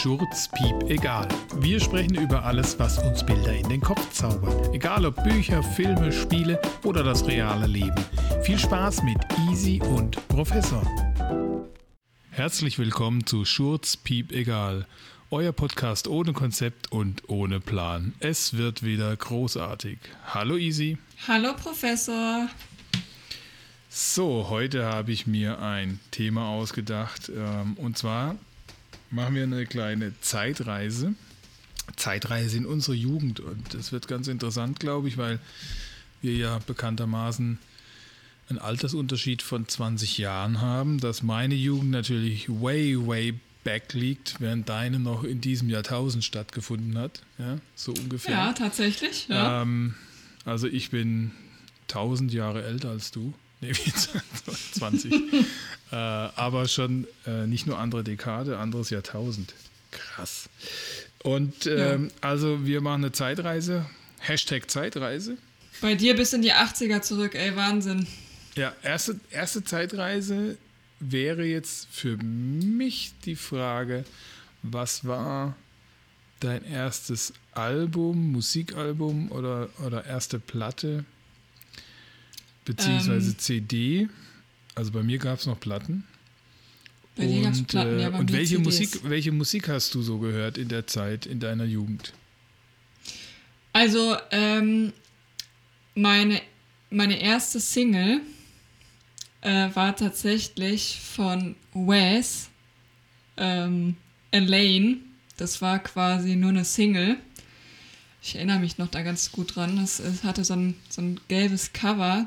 Schurz, Piep, egal. Wir sprechen über alles, was uns Bilder in den Kopf zaubert. Egal ob Bücher, Filme, Spiele oder das reale Leben. Viel Spaß mit Easy und Professor. Herzlich willkommen zu Schurz, Piep, egal. Euer Podcast ohne Konzept und ohne Plan. Es wird wieder großartig. Hallo Easy. Hallo Professor. So, heute habe ich mir ein Thema ausgedacht. Ähm, und zwar machen wir eine kleine Zeitreise. Zeitreise in unsere Jugend. Und das wird ganz interessant, glaube ich, weil wir ja bekanntermaßen einen Altersunterschied von 20 Jahren haben, dass meine Jugend natürlich way, way back liegt, während deine noch in diesem Jahrtausend stattgefunden hat. Ja, so ungefähr. Ja, tatsächlich. Ja. Ähm, also ich bin 1000 Jahre älter als du. Nee, 20. äh, aber schon äh, nicht nur andere Dekade, anderes Jahrtausend. Krass. Und ähm, ja. also wir machen eine Zeitreise. Hashtag Zeitreise. Bei dir bis in die 80er zurück, ey, Wahnsinn. Ja, erste, erste Zeitreise wäre jetzt für mich die Frage, was war dein erstes Album, Musikalbum oder, oder erste Platte? Beziehungsweise ähm, CD. Also bei mir gab es noch Platten. Bei dir gab es Platten, ja, äh, Und welche Musik, welche Musik hast du so gehört in der Zeit, in deiner Jugend? Also, ähm, meine, meine erste Single äh, war tatsächlich von Wes, ähm, Elaine. Das war quasi nur eine Single. Ich erinnere mich noch da ganz gut dran. Es, es hatte so ein, so ein gelbes Cover.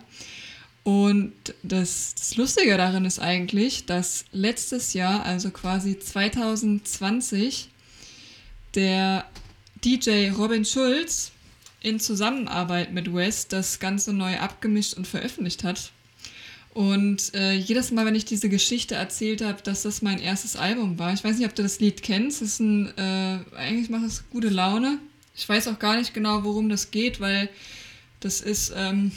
Und das, das Lustige darin ist eigentlich, dass letztes Jahr, also quasi 2020, der DJ Robin Schulz in Zusammenarbeit mit Wes das Ganze neu abgemischt und veröffentlicht hat. Und äh, jedes Mal, wenn ich diese Geschichte erzählt habe, dass das mein erstes Album war, ich weiß nicht, ob du das Lied kennst, das ist ein, äh, eigentlich macht es gute Laune, ich weiß auch gar nicht genau, worum das geht, weil das ist, ähm,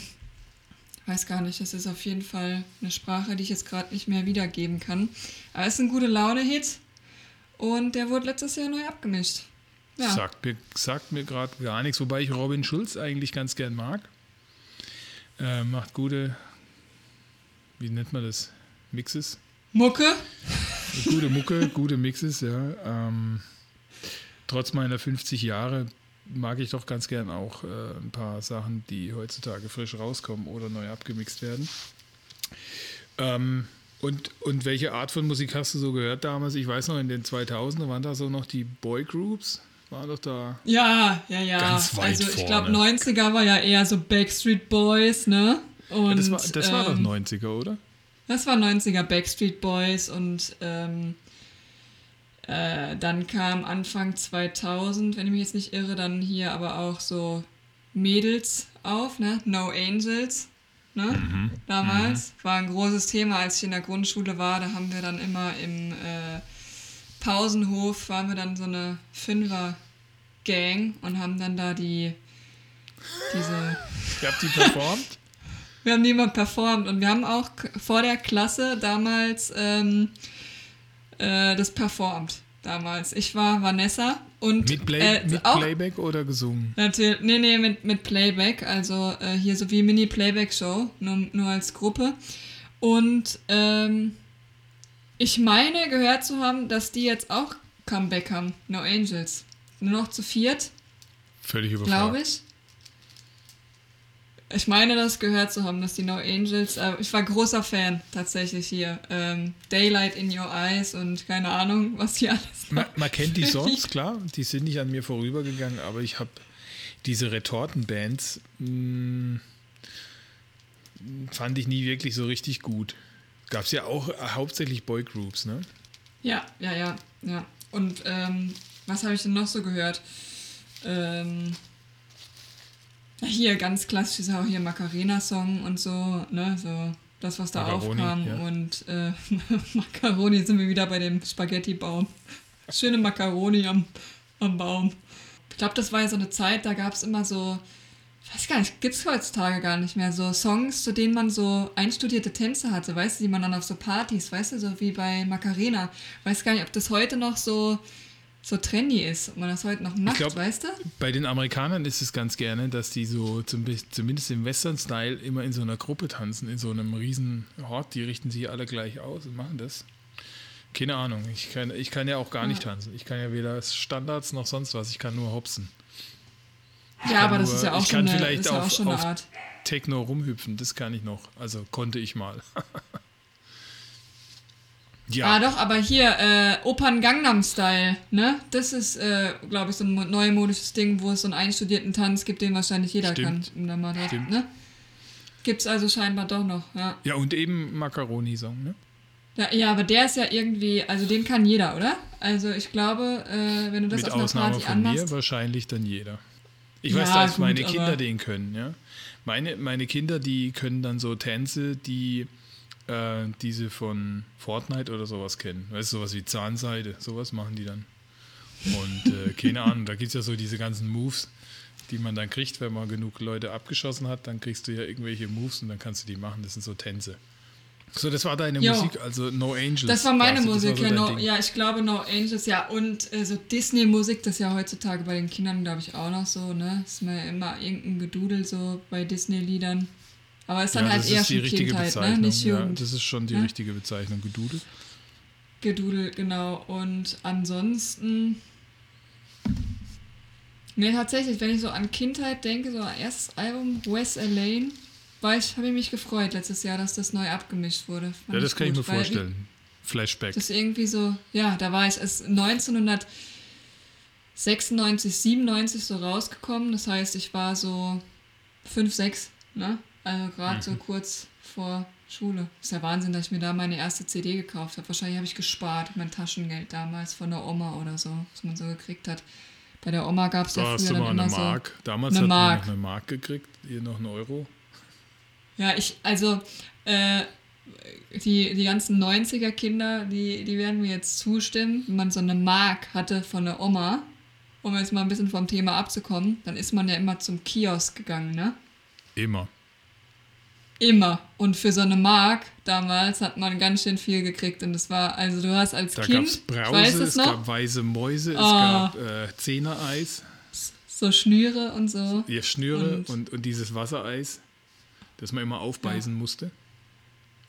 weiß gar nicht, das ist auf jeden Fall eine Sprache, die ich jetzt gerade nicht mehr wiedergeben kann. Aber es ist ein gute Laune-Hit und der wurde letztes Jahr neu abgemischt. Ja. Sagt mir, sagt mir gerade gar nichts, wobei ich Robin Schulz eigentlich ganz gern mag. Äh, macht gute, wie nennt man das? Mixes? Mucke? Gute Mucke, gute Mixes, ja. Ähm, trotz meiner 50 Jahre mag ich doch ganz gern auch äh, ein paar Sachen, die heutzutage frisch rauskommen oder neu abgemixt werden. Ähm, und, und welche Art von Musik hast du so gehört damals? Ich weiß noch, in den 2000er waren da so noch die Boygroups. War doch da. Ja, ja, ja. Ganz weit also ich glaube, 90er war ja eher so Backstreet Boys, ne? Und, ja, das war, das war ähm, doch 90er, oder? Das war 90er Backstreet Boys und ähm, äh, dann kam Anfang 2000, wenn ich mich jetzt nicht irre, dann hier aber auch so Mädels auf, ne? No Angels, ne? Mhm. Damals. Mhm. War ein großes Thema, als ich in der Grundschule war. Da haben wir dann immer im äh, Pausenhof, waren wir dann so eine Fünfer-Gang und haben dann da die, diese... Ihr habt die performt? wir haben die immer performt und wir haben auch vor der Klasse damals... Ähm, äh, das performt damals. Ich war Vanessa und. Mit, Play äh, mit auch, Playback oder gesungen? Natürlich, nee, nee, mit, mit Playback. Also äh, hier so wie Mini-Playback-Show, nur, nur als Gruppe. Und ähm, ich meine gehört zu haben, dass die jetzt auch Comeback haben. No Angels. Nur noch zu viert. Völlig überfragt. Glaube ich. Ich meine, das gehört zu haben, dass die No Angels. Äh, ich war großer Fan tatsächlich hier. Ähm, Daylight in Your Eyes und keine Ahnung, was hier alles. Man, man kennt die Songs, klar. Die sind nicht an mir vorübergegangen, aber ich habe diese Retortenbands. Mh, hm, fand ich nie wirklich so richtig gut. Gab es ja auch äh, hauptsächlich Boygroups, ne? Ja, ja, ja, ja. Und ähm, was habe ich denn noch so gehört? Ähm, hier ganz klassisch ist auch hier Macarena-Song und so, ne, so das, was da Macaroni, aufkam. Ja. Und äh, Macaroni sind wir wieder bei dem Spaghetti-Baum. Schöne Macaroni am, am Baum. Ich glaube, das war ja so eine Zeit, da gab es immer so, ich weiß gar nicht, gibt es heutzutage gar nicht mehr, so Songs, zu denen man so einstudierte Tänze hatte, weißt du, die man dann auf so Partys, weißt du, so wie bei Macarena. Weiß gar nicht, ob das heute noch so so trendy ist, ob man das heute noch macht, glaub, weißt du? Bei den Amerikanern ist es ganz gerne, dass die so zum, zumindest im Western-Style immer in so einer Gruppe tanzen, in so einem riesen Hort. Die richten sich alle gleich aus und machen das. Keine Ahnung. Ich kann, ich kann ja auch gar nicht tanzen. Ich kann ja weder Standards noch sonst was. Ich kann nur hopsen. Ich ja, aber nur, das ist ja auch, ich schon, kann eine, vielleicht ist ja auf, auch schon eine Art. Techno rumhüpfen. Das kann ich noch. Also konnte ich mal. ja. Ah, doch, aber hier, äh, Opern Gangnam Style, ne? Das ist, äh, glaube ich, so ein neumodisches Ding, wo es so einen einstudierten Tanz gibt, den wahrscheinlich jeder Stimmt. kann. Wenn man hat, Stimmt. ne? Gibt's also scheinbar doch noch, ja. Ja, und eben Macaroni-Song, ne? Ja, ja, aber der ist ja irgendwie, also den kann jeder, oder? Also ich glaube, äh, wenn du das Mit auf einer Ausnahme Party von anmachst. mir wahrscheinlich dann jeder. Ich Ja, weiß, dass gut, meine Kinder den können, ja. Meine, meine Kinder, die können dann so Tänze, die äh, diese von Fortnite oder sowas kennen. Weißt du, sowas wie Zahnseide, sowas machen die dann. Und äh, keine Ahnung, da gibt es ja so diese ganzen Moves, die man dann kriegt, wenn man genug Leute abgeschossen hat, dann kriegst du ja irgendwelche Moves und dann kannst du die machen. Das sind so Tänze. So, das war deine Jo. Musik, also No Angels. Das war meine das Musik, so ja, no, ja, ich glaube No Angels, ja, und äh, so Disney-Musik, das ist ja heutzutage bei den Kindern, glaube ich, auch noch so, ne? Ist mir immer irgendein Gedudel so bei Disney-Liedern. Aber ist dann ja, halt das eher ist die schon richtige Kindheit, ne? Bezeichnung. Nicht ja, Jugend. das ist schon die Ja? richtige Bezeichnung, Gedudel. Gedudel, genau. Und ansonsten. Ne, tatsächlich, wenn ich so an Kindheit denke, so erstes Album, Wes Elaine, war ich, habe ich mich gefreut letztes Jahr, dass das neu abgemischt wurde. Fand Ja, das kann ich mir gut, weil vorstellen. Flashback. Das ist irgendwie so, ja, da war ich erst 1996, 97 so rausgekommen. Das heißt, ich war so 5, 6, ne? Also gerade so kurz vor Schule. Ist ja Wahnsinn, dass ich mir da meine erste CD gekauft habe. Wahrscheinlich habe ich gespart, mein Taschengeld damals von der Oma oder so, was man so gekriegt hat. Bei der Oma gab es Da ja hast früher du dann mal immer eine Mark. Damals eine hat man noch eine Mark gekriegt, hier noch einen Euro. so. Ja, ich, also, äh, die, die ganzen 90er Kinder, die, die werden mir jetzt zustimmen, wenn man so eine Mark hatte von der Oma, um jetzt mal ein bisschen vom Thema abzukommen, dann ist man ja immer zum Kiosk gegangen, ne? Immer. Immer. Und für so eine Mark damals hat man ganz schön viel gekriegt. Und das war, also du hast als Da gab es Kind, Brause, es es noch? gab weiße Mäuse, es Ah. gab äh, Zehnereis, so Schnüre und so. ja, Schnüre Und- und, und, dieses Wassereis, das man immer aufbeißen musste.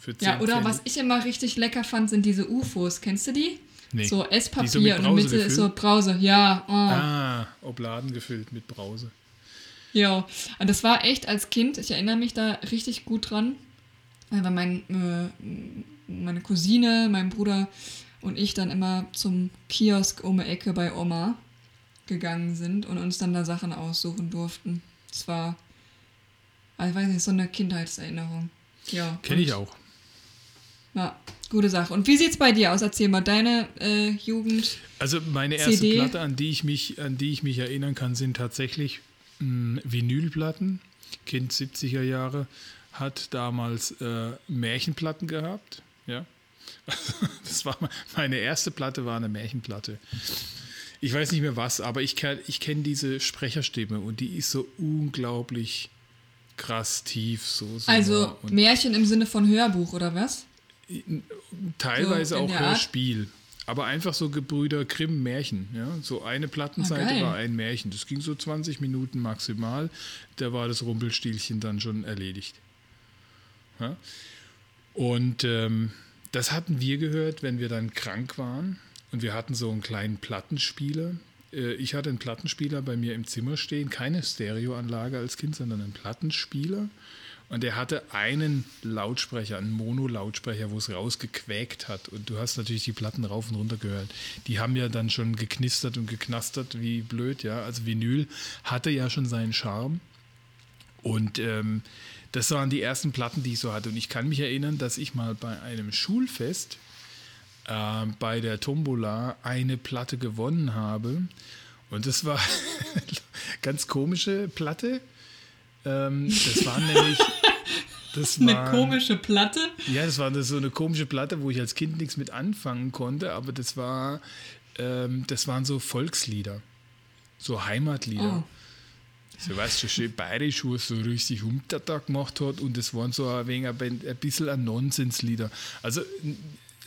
Für 10 Ja, oder Pfennig. was ich immer richtig lecker fand, sind diese UFOs. Kennst du die? Nee. So Die so Esspapier und in der Mitte ist so gefüllt? Brause. Ja, oh. Ah, Obladen gefüllt mit Brause. Ja, und das war echt als Kind, ich erinnere mich da richtig gut dran, weil mein, äh, meine Cousine, mein Bruder und ich dann immer zum Kiosk um die Ecke bei Oma gegangen sind und uns dann da Sachen aussuchen durften. Das war, also ich weiß nicht, so eine Kindheitserinnerung. Ja. Kenne ich auch. Ja, gute Sache. Und wie sieht's bei dir aus? Erzähl mal, deine äh, Jugend. Also meine erste CD? Platte, an die ich mich, an die ich mich erinnern kann, sind tatsächlich mh, Vinylplatten. Kind 70er Jahre hat damals äh, Märchenplatten gehabt. Ja, das war me- meine erste Platte war eine Märchenplatte. Ich weiß nicht mehr was, aber ich, ich kenne diese Sprecherstimme und die ist so unglaublich krass tief. So, so Also Märchen im Sinne von Hörbuch, oder was? teilweise so auch der Art? Aber einfach so Gebrüder Grimm Märchen. Ja? So eine Plattenseite Ah, war ein Märchen. Das ging so 20 Minuten maximal. Da war das Rumpelstilchen dann schon erledigt. Ja? Und ähm, das hatten wir gehört, wenn wir dann krank waren. Und wir hatten so einen kleinen Plattenspieler. Äh, Ich hatte einen Plattenspieler bei mir im Zimmer stehen. Keine Stereoanlage als Kind, sondern einen Plattenspieler. Und er hatte einen Lautsprecher, einen Mono-Lautsprecher, wo es rausgequäkt hat. Und du hast natürlich die Platten rauf und runter gehört. Die haben ja dann schon geknistert und geknastert, wie blöd, ja. Also Vinyl hatte ja schon seinen Charme. Und ähm, das waren die ersten Platten, die ich so hatte. Und ich kann mich erinnern, dass ich mal bei einem Schulfest äh, bei der Tombola eine Platte gewonnen habe. Und das war ganz komische Platte. Ähm, das war nämlich. Das Eine waren- komische Platte. ja, das war so eine komische Platte, wo ich als Kind nichts mit anfangen konnte, aber das war, ähm, das waren so Volkslieder, so Heimatlieder. Oh. So weißt du, schön bayerisch, wo es so richtig Umtata gemacht hat und das waren so ein, wenig, ein, bisschen ein Nonsenslieder. Also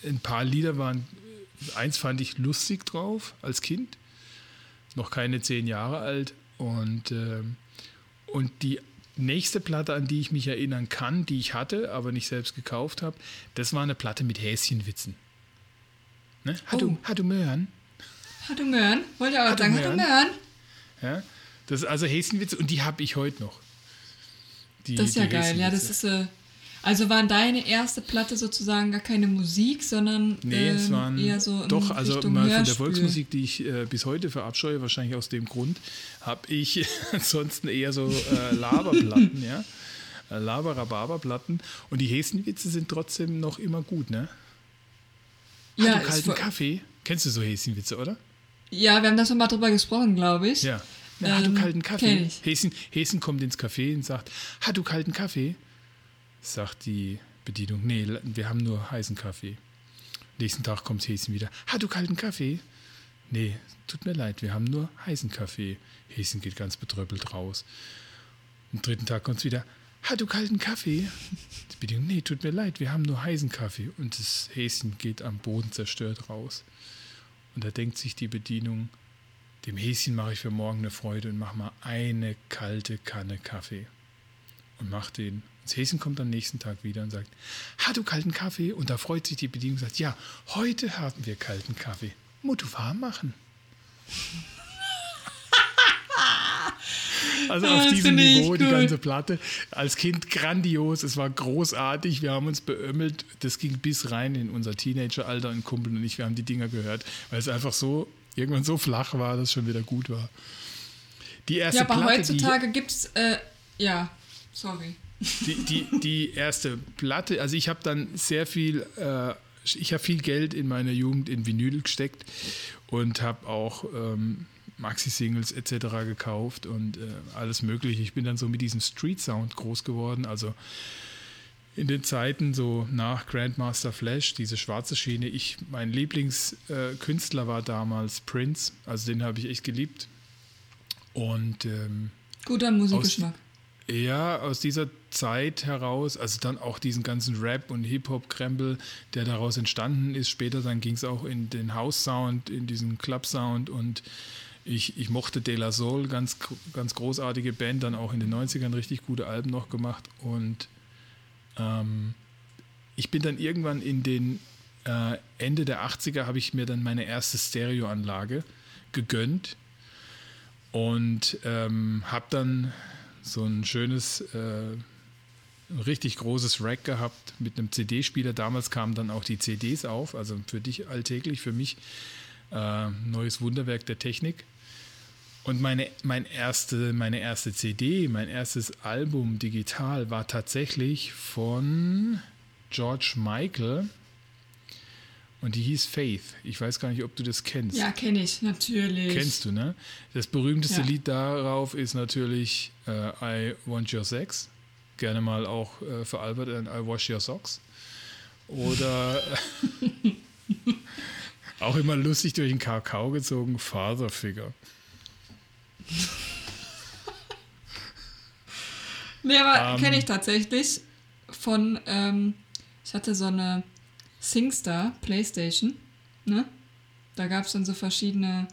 ein, paar Lieder waren, eins fand ich lustig drauf als Kind, noch keine zehn Jahre alt. Und, ähm, und die nächste Platte, an die ich mich erinnern kann, die ich hatte, aber nicht selbst gekauft habe, das war eine Platte mit Häschenwitzen. Ne? Hat, Oh. du, hat du Möhren? Hat du Möhren? Wollte aber Hat du sagen, hat du Möhren? Möhren? Ja? Das ist also Häschenwitze und die habe ich heute noch. Die, Das ist ja geil, ja, das ist. Äh, also war deine erste Platte sozusagen gar keine Musik, sondern Nee, es ähm, waren eher so doch, also Richtung mal von der. Volksmusik, die ich äh, bis heute verabscheue, wahrscheinlich aus dem Grund, habe ich ansonsten eher so äh, Laberplatten, ja. Äh, Laber-Rhabarber-Platten. Und die Häschenwitze sind trotzdem noch immer gut, ne? Ja, Hat du kalten Kaffee? Kennst du so Häschenwitze, oder? ja, wir haben da schon mal drüber gesprochen, glaube ich. Ja. Na, hat du Ähm, kalten Kaffee? Häschen, Häschen kommt ins Café und sagt, hat du kalten Kaffee? Sagt die Bedienung, nee, wir haben nur heißen Kaffee. Nächsten Tag kommt Häschen wieder, hat du kalten Kaffee? Nee, tut mir leid, wir haben nur heißen Kaffee. Häschen geht ganz betröppelt raus. Am dritten Tag kommt es wieder, hat du kalten Kaffee? Die Bedienung, nee, tut mir leid, wir haben nur heißen Kaffee. Und das Häschen geht am Boden zerstört raus. Und da denkt sich die Bedienung, dem Häschen mache ich für morgen eine Freude und mache mal eine kalte Kanne Kaffee. Und mach den. Das Häschen kommt am nächsten Tag wieder und sagt, hat du kalten Kaffee? Und da freut sich die Bedienung und sagt, ja, heute haben wir kalten Kaffee. Muss du warm machen. Also Ah, auf das diesem finde ich Niveau die gut. ganze Platte. Als Kind grandios, es war großartig. Wir haben uns beömmelt. Das ging bis rein in unser Teenageralter. Ein Kumpel und ich, wir haben die Dinger gehört, weil es einfach so irgendwann so flach war, dass es schon wieder gut war. Die erste Ja, aber Platte, heutzutage gibt's, äh, ja, sorry. Die, die, die, erste Platte, also ich habe dann sehr viel, äh, ich habe viel Geld in meiner Jugend in Vinyl gesteckt und habe auch ähm, Maxi-Singles etc. gekauft und äh, alles mögliche. Ich bin dann so mit diesem Street-Sound groß geworden, also in den Zeiten so nach Grandmaster Flash, diese schwarze Schiene. Ich, mein Lieblingskünstler äh, war damals Prince, also den habe ich echt geliebt. Und ähm, Guter Musikgeschmack. Ja, aus dieser Zeit heraus, also dann auch diesen ganzen Rap und Hip-Hop-Krempel, der daraus entstanden ist. Später dann ging es auch in den House-Sound, in diesen Club-Sound und ich, ich mochte De La Soul, ganz, ganz großartige Band, dann auch in den 90ern richtig gute Alben noch gemacht und ähm, ich bin dann irgendwann in den äh, Ende der 80er habe ich mir dann meine erste Stereoanlage gegönnt und ähm, habe dann so ein schönes, äh, richtig großes Rack gehabt mit einem CD-Spieler. Damals kamen dann auch die CDs auf, also für dich alltäglich, für mich äh, neues Wunderwerk der Technik. Und meine, mein erste, meine erste CD, mein erstes Album digital war tatsächlich von George Michael und die hieß Faith. Ich weiß gar nicht, ob du das kennst. Ja, kenne ich, natürlich. Kennst du, ne? Das berühmteste Ja. Lied darauf ist natürlich äh, I Want Your Sex. Gerne mal auch äh, veralbert in I Wash Your Socks. Oder auch immer lustig durch den Kakao gezogen, Father Figure. Nee, aber Ähm. kenne ich tatsächlich von, ähm, ich hatte so eine SingStar Playstation, ne? Da gab es dann so verschiedene,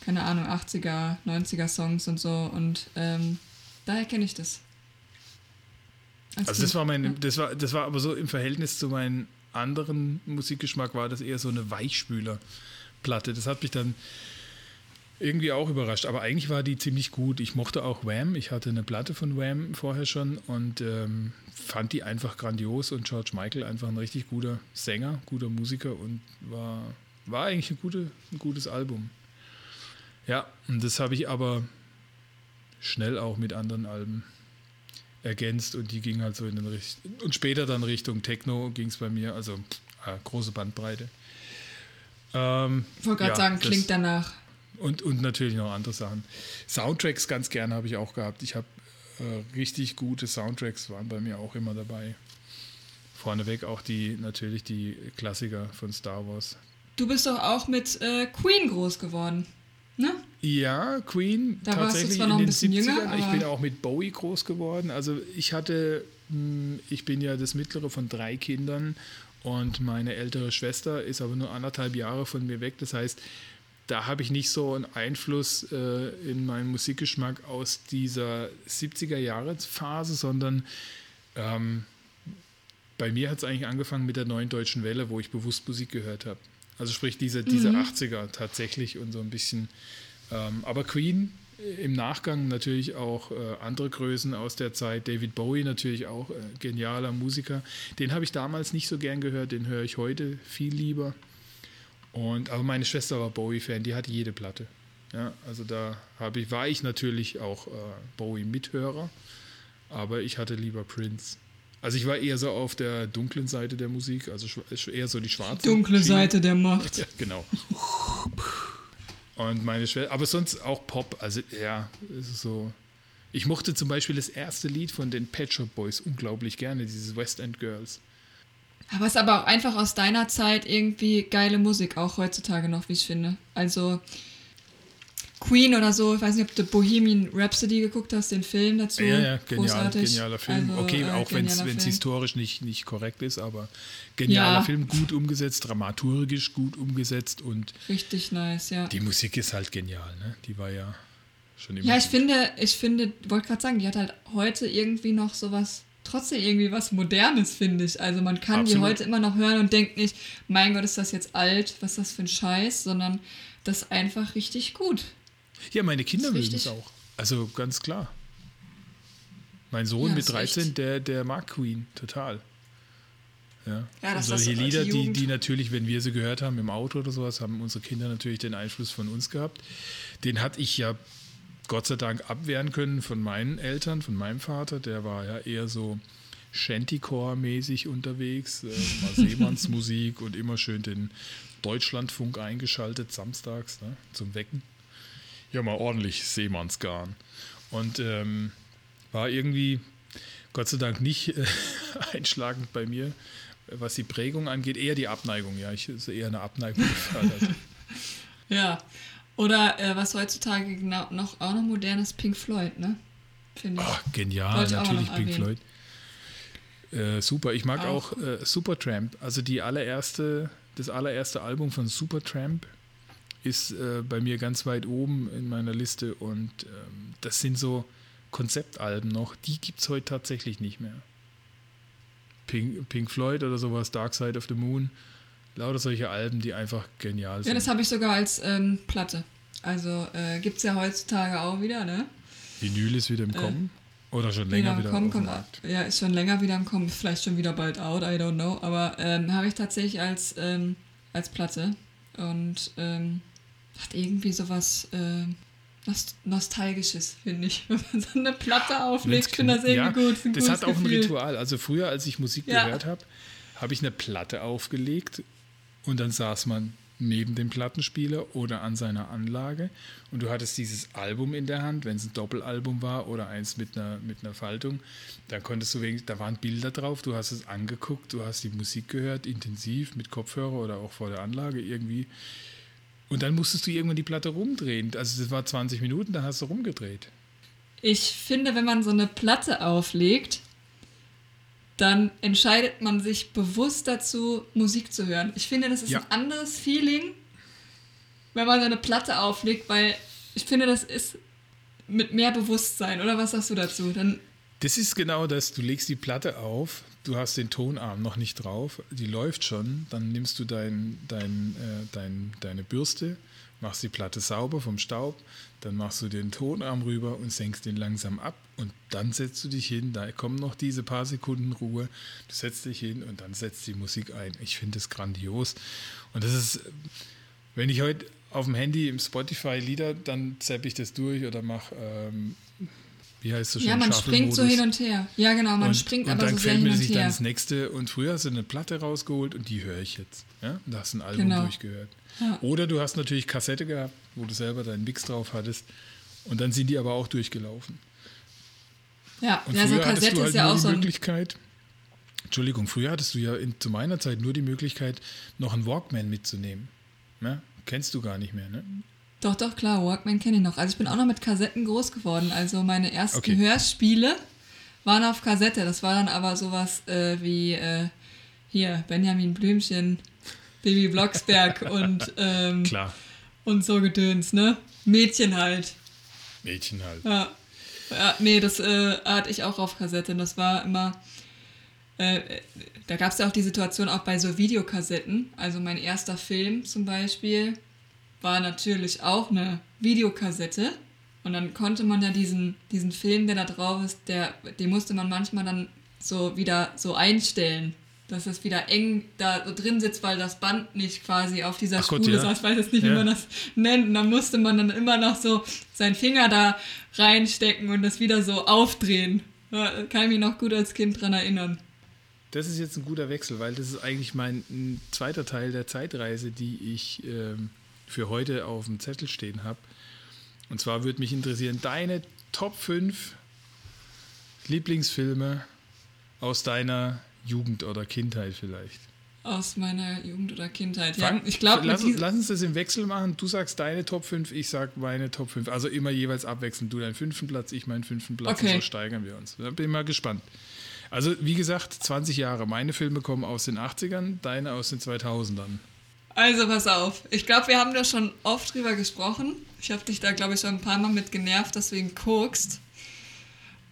keine Ahnung, 80er, 90er Songs und so und ähm, daher kenne ich das. Als Also das war mein, Ja. das war, das war aber so im Verhältnis zu meinem anderen Musikgeschmack war das eher so eine Weichspülerplatte. Das hat mich dann irgendwie auch überrascht. Aber eigentlich war die ziemlich gut. Ich mochte auch Wham. Ich hatte eine Platte von Wham vorher schon und ähm, fand die einfach grandios. Und George Michael einfach ein richtig guter Sänger, guter Musiker und war, war eigentlich ein, gute, ein gutes Album. Ja, und das habe ich aber schnell auch mit anderen Alben ergänzt und die ging halt so in den Richt und später dann Richtung Techno ging es bei mir, also äh, große Bandbreite. Ähm, Ich wollte gerade ja, sagen, klingt danach. Und, und natürlich noch andere Sachen. Soundtracks ganz gerne habe ich auch gehabt. Ich habe äh, richtig gute Soundtracks, waren bei mir auch immer dabei. Vorneweg auch die, natürlich die Klassiker von Star Wars. Du bist doch auch mit äh, Queen groß geworden, ne? Ja, Queen Da warst du tatsächlich zwar in noch ein den bisschen 70ern. jünger, ich bin auch mit Bowie groß geworden. Also ich hatte, mh, ich bin ja das mittlere von drei Kindern und meine ältere Schwester ist aber nur anderthalb Jahre von mir weg. Das heißt, da habe ich nicht so einen Einfluss äh, in meinen Musikgeschmack aus dieser 70er-Jahre-Phase, sondern ähm, bei mir hat es eigentlich angefangen mit der neuen deutschen Welle, wo ich bewusst Musik gehört habe. Also sprich diese, diese mhm. 80er tatsächlich und so ein bisschen. Ähm, aber Queen im Nachgang natürlich auch äh, andere Größen aus der Zeit. David Bowie natürlich auch äh, genialer Musiker. Den habe ich damals nicht so gern gehört, den höre ich heute viel lieber. Und, aber meine Schwester war Bowie-Fan, die hatte jede Platte. Ja, also da ich, war ich natürlich auch äh, Bowie-Mithörer, aber ich hatte lieber Prince. Also ich war eher so auf der dunklen Seite der Musik, also eher so die schwarze. Dunkle Schiene. Seite der Macht. Ja, genau. Und meine Schwester, aber sonst auch Pop, also ja, ist so. Ich mochte zum Beispiel das erste Lied von den Pet Shop Boys unglaublich gerne, dieses West End Girls. Aber es ist aber auch einfach aus deiner Zeit irgendwie geile Musik, auch heutzutage noch, wie ich finde. Also Queen oder so, ich weiß nicht, ob du Bohemian Rhapsody geguckt hast, den Film dazu. Ja, ja, genial, Großartig. genialer Film. Also, okay, äh, auch wenn es historisch nicht, nicht korrekt ist, aber genialer ja. Film, gut umgesetzt, dramaturgisch gut umgesetzt und. Richtig nice, ja. Die Musik ist halt genial, ne? Die war ja schon immer. Ja, ich gut. finde, ich finde, wollte gerade sagen, die hat halt heute irgendwie noch sowas trotzdem irgendwie was Modernes, finde ich. Also man kann Absolut. die heute immer noch hören und denkt nicht, mein Gott, ist das jetzt alt, was ist das für ein Scheiß, sondern das ist einfach richtig gut. Ja, meine Kinder mögen es auch. Also ganz klar. Mein Sohn ja, mit 13, echt. der, der mag Queen total. Ja, ja das und solche Lieder, die, die natürlich, wenn wir sie gehört haben im Auto oder sowas, haben unsere Kinder natürlich den Einfluss von uns gehabt. Den hatte ich ja Gott sei Dank abwehren können von meinen Eltern, von meinem Vater. Der war ja eher so Shantycore-mäßig unterwegs, äh, mal Seemannsmusik und immer schön den Deutschlandfunk eingeschaltet, samstags ne, zum Wecken. Ja, mal ordentlich Seemannsgarn. Und ähm, war irgendwie Gott sei Dank nicht äh, einschlagend bei mir, was die Prägung angeht, eher die Abneigung. Ja, ich ist eher eine Abneigung gefördert. ja, oder äh, was heutzutage genau, noch auch noch modern ist, Pink Floyd, ne? Finde ich. Ach, genial, natürlich Pink erwähnen. Floyd. Äh, super, ich mag auch, auch äh, Supertramp. Also die allererste, das allererste Album von Supertramp ist äh, bei mir ganz weit oben in meiner Liste und ähm, das sind so Konzeptalben noch, die gibt es heute tatsächlich nicht mehr. Pink, Pink Floyd oder sowas, Dark Side of the Moon lauter solche Alben, die einfach genial sind. Ja, das habe ich sogar als ähm, Platte. Also äh, gibt es ja heutzutage auch wieder, ne? Vinyl ist wieder im äh, Kommen. Äh, Oder schon länger wieder Kommen, kommt, Ja, ist schon länger wieder im Kommen, vielleicht schon wieder bald out, I don't know. Aber ähm, habe ich tatsächlich als, ähm, als Platte. Und ähm, hat irgendwie sowas äh, Nostalgisches, finde ich. Wenn man so eine Platte auflegt, ich finde das irgendwie ja, gut. Das hat auch Gefühl. ein Ritual. Also früher, als ich Musik ja. gehört habe, habe ich eine Platte aufgelegt und dann saß man neben dem Plattenspieler oder an seiner Anlage und du hattest dieses Album in der Hand, wenn es ein Doppelalbum war oder eins mit einer, mit einer Faltung, dann konntest du wegen, da waren Bilder drauf, du hast es angeguckt, du hast die Musik gehört, intensiv mit Kopfhörer oder auch vor der Anlage irgendwie. Und dann musstest du irgendwann die Platte rumdrehen. Also das war 20 Minuten, dann hast du rumgedreht. Ich finde, wenn man so eine Platte auflegt, dann entscheidet man sich bewusst dazu, Musik zu hören. Ich finde, das ist ja. ein anderes Feeling, wenn man eine Platte auflegt, weil ich finde, das ist mit mehr Bewusstsein. Oder was sagst du dazu? Dann das ist genau das. Du legst die Platte auf, du hast den Tonarm noch nicht drauf, die läuft schon, dann nimmst du dein, dein, äh, dein, deine Bürste, machst die Platte sauber vom Staub, dann machst du den Tonarm rüber und senkst den langsam ab und dann setzt du dich hin, da kommen noch diese paar Sekunden Ruhe, du setzt dich hin und dann setzt die Musik ein. Ich finde es grandios und das ist, wenn ich heute auf dem Handy im Spotify Lieder, dann zapp ich das durch oder mache ähm, wie heißt das schon? Ja, man springt so hin und her. Ja, genau, man und, springt und aber so sehr hin und her. dann fällt mir dann das nächste und früher hast du eine Platte rausgeholt und die höre ich jetzt. Ja? Da hast du ein Album genau. durchgehört. Ja. Oder du hast natürlich Kassette gehabt, wo du selber deinen Mix drauf hattest und dann sind die aber auch durchgelaufen. Ja, und ja, so Kassette halt ist ja auch so die Möglichkeit, Entschuldigung, früher hattest du ja in, zu meiner Zeit nur die Möglichkeit, noch einen Walkman mitzunehmen. Ja? Kennst du gar nicht mehr, ne? Doch, doch, klar, Walkman kenne ich noch. Also ich bin auch noch mit Kassetten groß geworden. Also meine ersten okay. Hörspiele waren auf Kassette. Das war dann aber sowas äh, wie äh, hier Benjamin Blümchen, Baby Blocksberg und ähm, klar. und so Gedöns, ne? Mädchen halt. Mädchen halt. Ja. ja nee, das äh, hatte ich auch auf Kassette. Das war immer. Äh, da gab es ja auch die Situation auch bei so Videokassetten. Also mein erster Film zum Beispiel war natürlich auch eine Videokassette. Und dann konnte man ja diesen, diesen Film, der da drauf ist, der, den musste man manchmal dann so wieder so einstellen dass es wieder eng da drin sitzt, weil das Band nicht quasi auf dieser Ach Spule Gott, ja. saß. Ich weiß jetzt nicht, ja. wie man das nennt. Und dann musste man dann immer noch so seinen Finger da reinstecken und das wieder so aufdrehen. Da kann ich mich noch gut als Kind dran erinnern. Das ist jetzt ein guter Wechsel, weil das ist eigentlich mein zweiter Teil der Zeitreise, die ich ähm, für heute auf dem Zettel stehen habe. Und zwar würde mich interessieren, deine Top 5 Lieblingsfilme aus deiner Jugend oder Kindheit vielleicht? Aus meiner Jugend oder Kindheit. Ja, ich glaube, lass, lass, uns das im Wechsel machen. Du sagst deine Top 5, ich sag meine Top 5. Also immer jeweils abwechselnd. Du deinen fünften Platz, ich meinen fünften Platz. Okay. Und so steigern wir uns. Da bin ich mal gespannt. Also, wie gesagt, 20 Jahre. Meine Filme kommen aus den 80ern, deine aus den 2000ern. Also, pass auf. Ich glaube, wir haben da schon oft drüber gesprochen. Ich habe dich da, glaube ich, schon ein paar Mal mit genervt, dass du ihn guckst.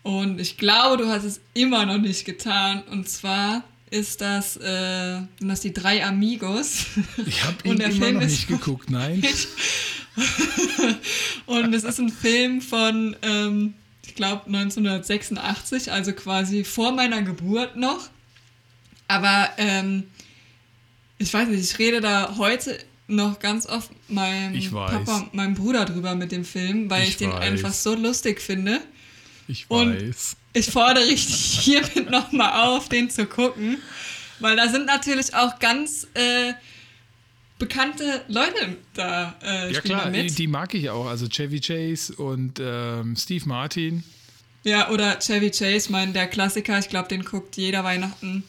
Und ich glaube, du hast es immer noch nicht getan. Und zwar ist das, äh, sind das die drei Amigos. Ich habe ihn immer Film noch nicht geguckt, nein. und es ist ein Film von, ähm, ich glaube, 1986, also quasi vor meiner Geburt noch. Aber ähm, ich weiß nicht, ich rede da heute noch ganz oft meinem Papa und meinem Bruder drüber mit dem Film, weil ich, ich den weiß. einfach so lustig finde. Ich weiß. Und ich fordere dich hiermit nochmal auf, den zu gucken. Weil da sind natürlich auch ganz äh, bekannte Leute da. Äh, ja klar, die, die, mag ich auch. Also Chevy Chase und ähm, Steve Martin. Ja, oder Chevy Chase, mein der Klassiker. Ich glaube, den guckt jeder Weihnachten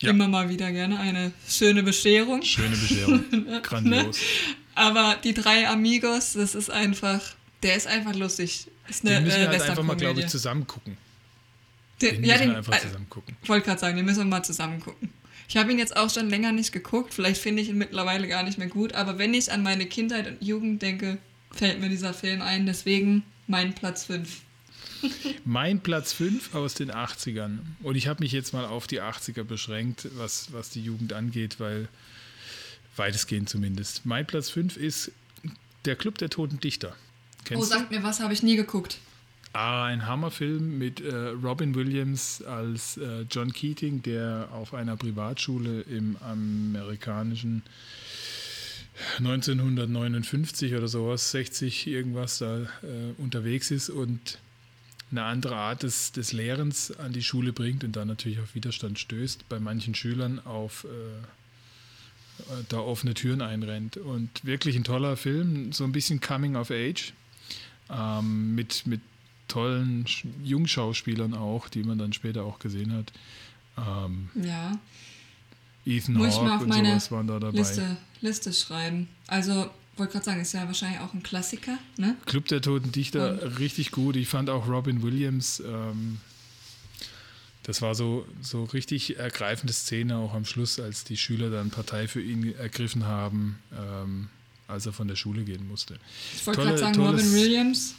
ja. immer mal wieder gerne. Eine schöne Bescherung. Schöne Bescherung. Grandios. ne? Aber die drei Amigos, das ist einfach, der ist einfach lustig. Ist eine, den müssen wir äh, halt einfach mal, glaube ich, zusammen gucken. Den, ja, den einfach zusammen gucken. Ich wollte gerade sagen, den müssen wir mal zusammen gucken. Ich habe ihn jetzt auch schon länger nicht geguckt. Vielleicht finde ich ihn mittlerweile gar nicht mehr gut. Aber wenn ich an meine Kindheit und Jugend denke, fällt mir dieser Film ein. Deswegen mein Platz 5. mein Platz 5 aus den 80ern. Und ich habe mich jetzt mal auf die 80er beschränkt, was, was die Jugend angeht, weil weitestgehend zumindest. Mein Platz 5 ist der Club der Toten Dichter. Kennst oh, sagt mir was, habe ich nie geguckt. Ah, ein Hammerfilm mit äh, Robin Williams als äh, John Keating, der auf einer Privatschule im amerikanischen 1959 oder sowas, 60 irgendwas da äh, unterwegs ist und eine andere Art des, des Lehrens an die Schule bringt und dann natürlich auf Widerstand stößt, bei manchen Schülern auf äh, da offene Türen einrennt. Und wirklich ein toller Film, so ein bisschen Coming of Age ähm, mit, mit tollen Jungschauspielern auch, die man dann später auch gesehen hat. Ähm, ja. Ethan Hawke und sowas waren da dabei. Liste, Liste schreiben. Also, wollte gerade sagen, ist ja wahrscheinlich auch ein Klassiker, ne? Club der Toten Dichter, und? richtig gut. Ich fand auch Robin Williams, ähm, das war so, so richtig ergreifende Szene auch am Schluss, als die Schüler dann Partei für ihn ergriffen haben. Ähm, als er von der Schule gehen musste. Ich wollte gerade sagen, Robin Williams,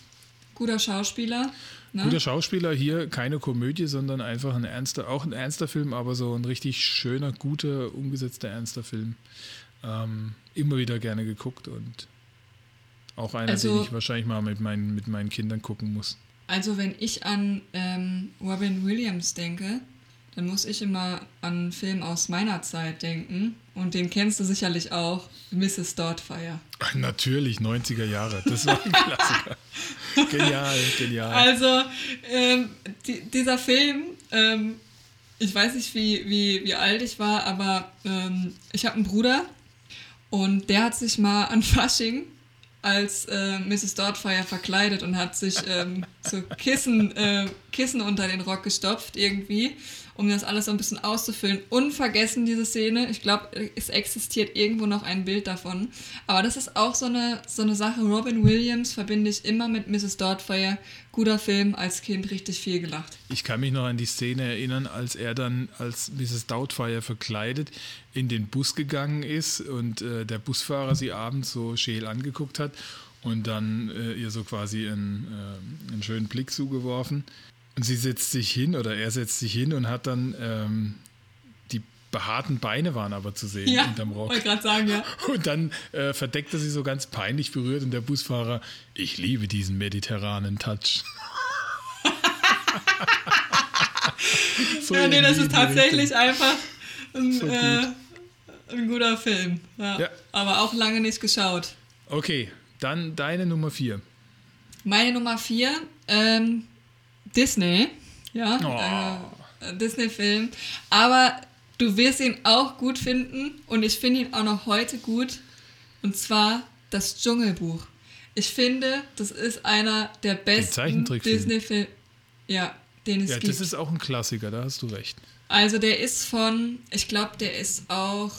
guter Schauspieler. Ne? Guter Schauspieler, hier keine Komödie, sondern einfach ein ernster, auch ein ernster Film, aber so ein richtig schöner, guter, umgesetzter, ernster Film. Ähm, immer wieder gerne geguckt und auch einer, also, den ich wahrscheinlich mal mit meinen, mit meinen Kindern gucken muss. Also wenn ich an ähm, Robin Williams denke, dann muss ich immer an einen Film aus meiner Zeit denken. Und den kennst du sicherlich auch, Mrs. Doubtfire. Ach, natürlich, 90er Jahre. Das war ein Klassiker. genial, genial. Also, ähm, die, dieser Film, ähm, ich weiß nicht, wie, wie, wie alt ich war, aber ähm, ich habe einen Bruder und der hat sich mal an Fasching als äh, Mrs. Doubtfire verkleidet und hat sich ähm, so Kissen, äh, Kissen unter den Rock gestopft irgendwie um das alles so ein bisschen auszufüllen. Unvergessen diese Szene. Ich glaube, es existiert irgendwo noch ein Bild davon. Aber das ist auch so eine, so eine Sache. Robin Williams verbinde ich immer mit Mrs. Doubtfire. Guter Film, als Kind richtig viel gelacht. Ich kann mich noch an die Szene erinnern, als er dann als Mrs. Doubtfire verkleidet in den Bus gegangen ist und äh, der Busfahrer sie abends so scheel angeguckt hat und dann äh, ihr so quasi einen, äh, einen schönen Blick zugeworfen. Und sie setzt sich hin oder er setzt sich hin und hat dann ähm, die behaarten Beine waren aber zu sehen Ja, hinterm Rock. wollte gerade sagen, ja. Und dann äh, verdeckt er sie so ganz peinlich berührt und der Busfahrer, ich liebe diesen mediterranen Touch. So ja, nee, das ist tatsächlich Richtung. einfach ein, So äh, ein guter Film. Ja. Ja. Aber auch lange nicht geschaut. Okay, dann deine Nummer vier. Meine Nummer vier, ähm, Disney. Ja, Oh. äh, Disney-Film. Aber du wirst ihn auch gut finden und ich finde ihn auch noch heute gut. Und zwar das Dschungelbuch. Ich finde, das ist einer der besten. Disney-Filme, ja, den es Ja, gibt. das ist auch ein Klassiker, da hast du recht. Also der ist von, ich glaube, der ist auch,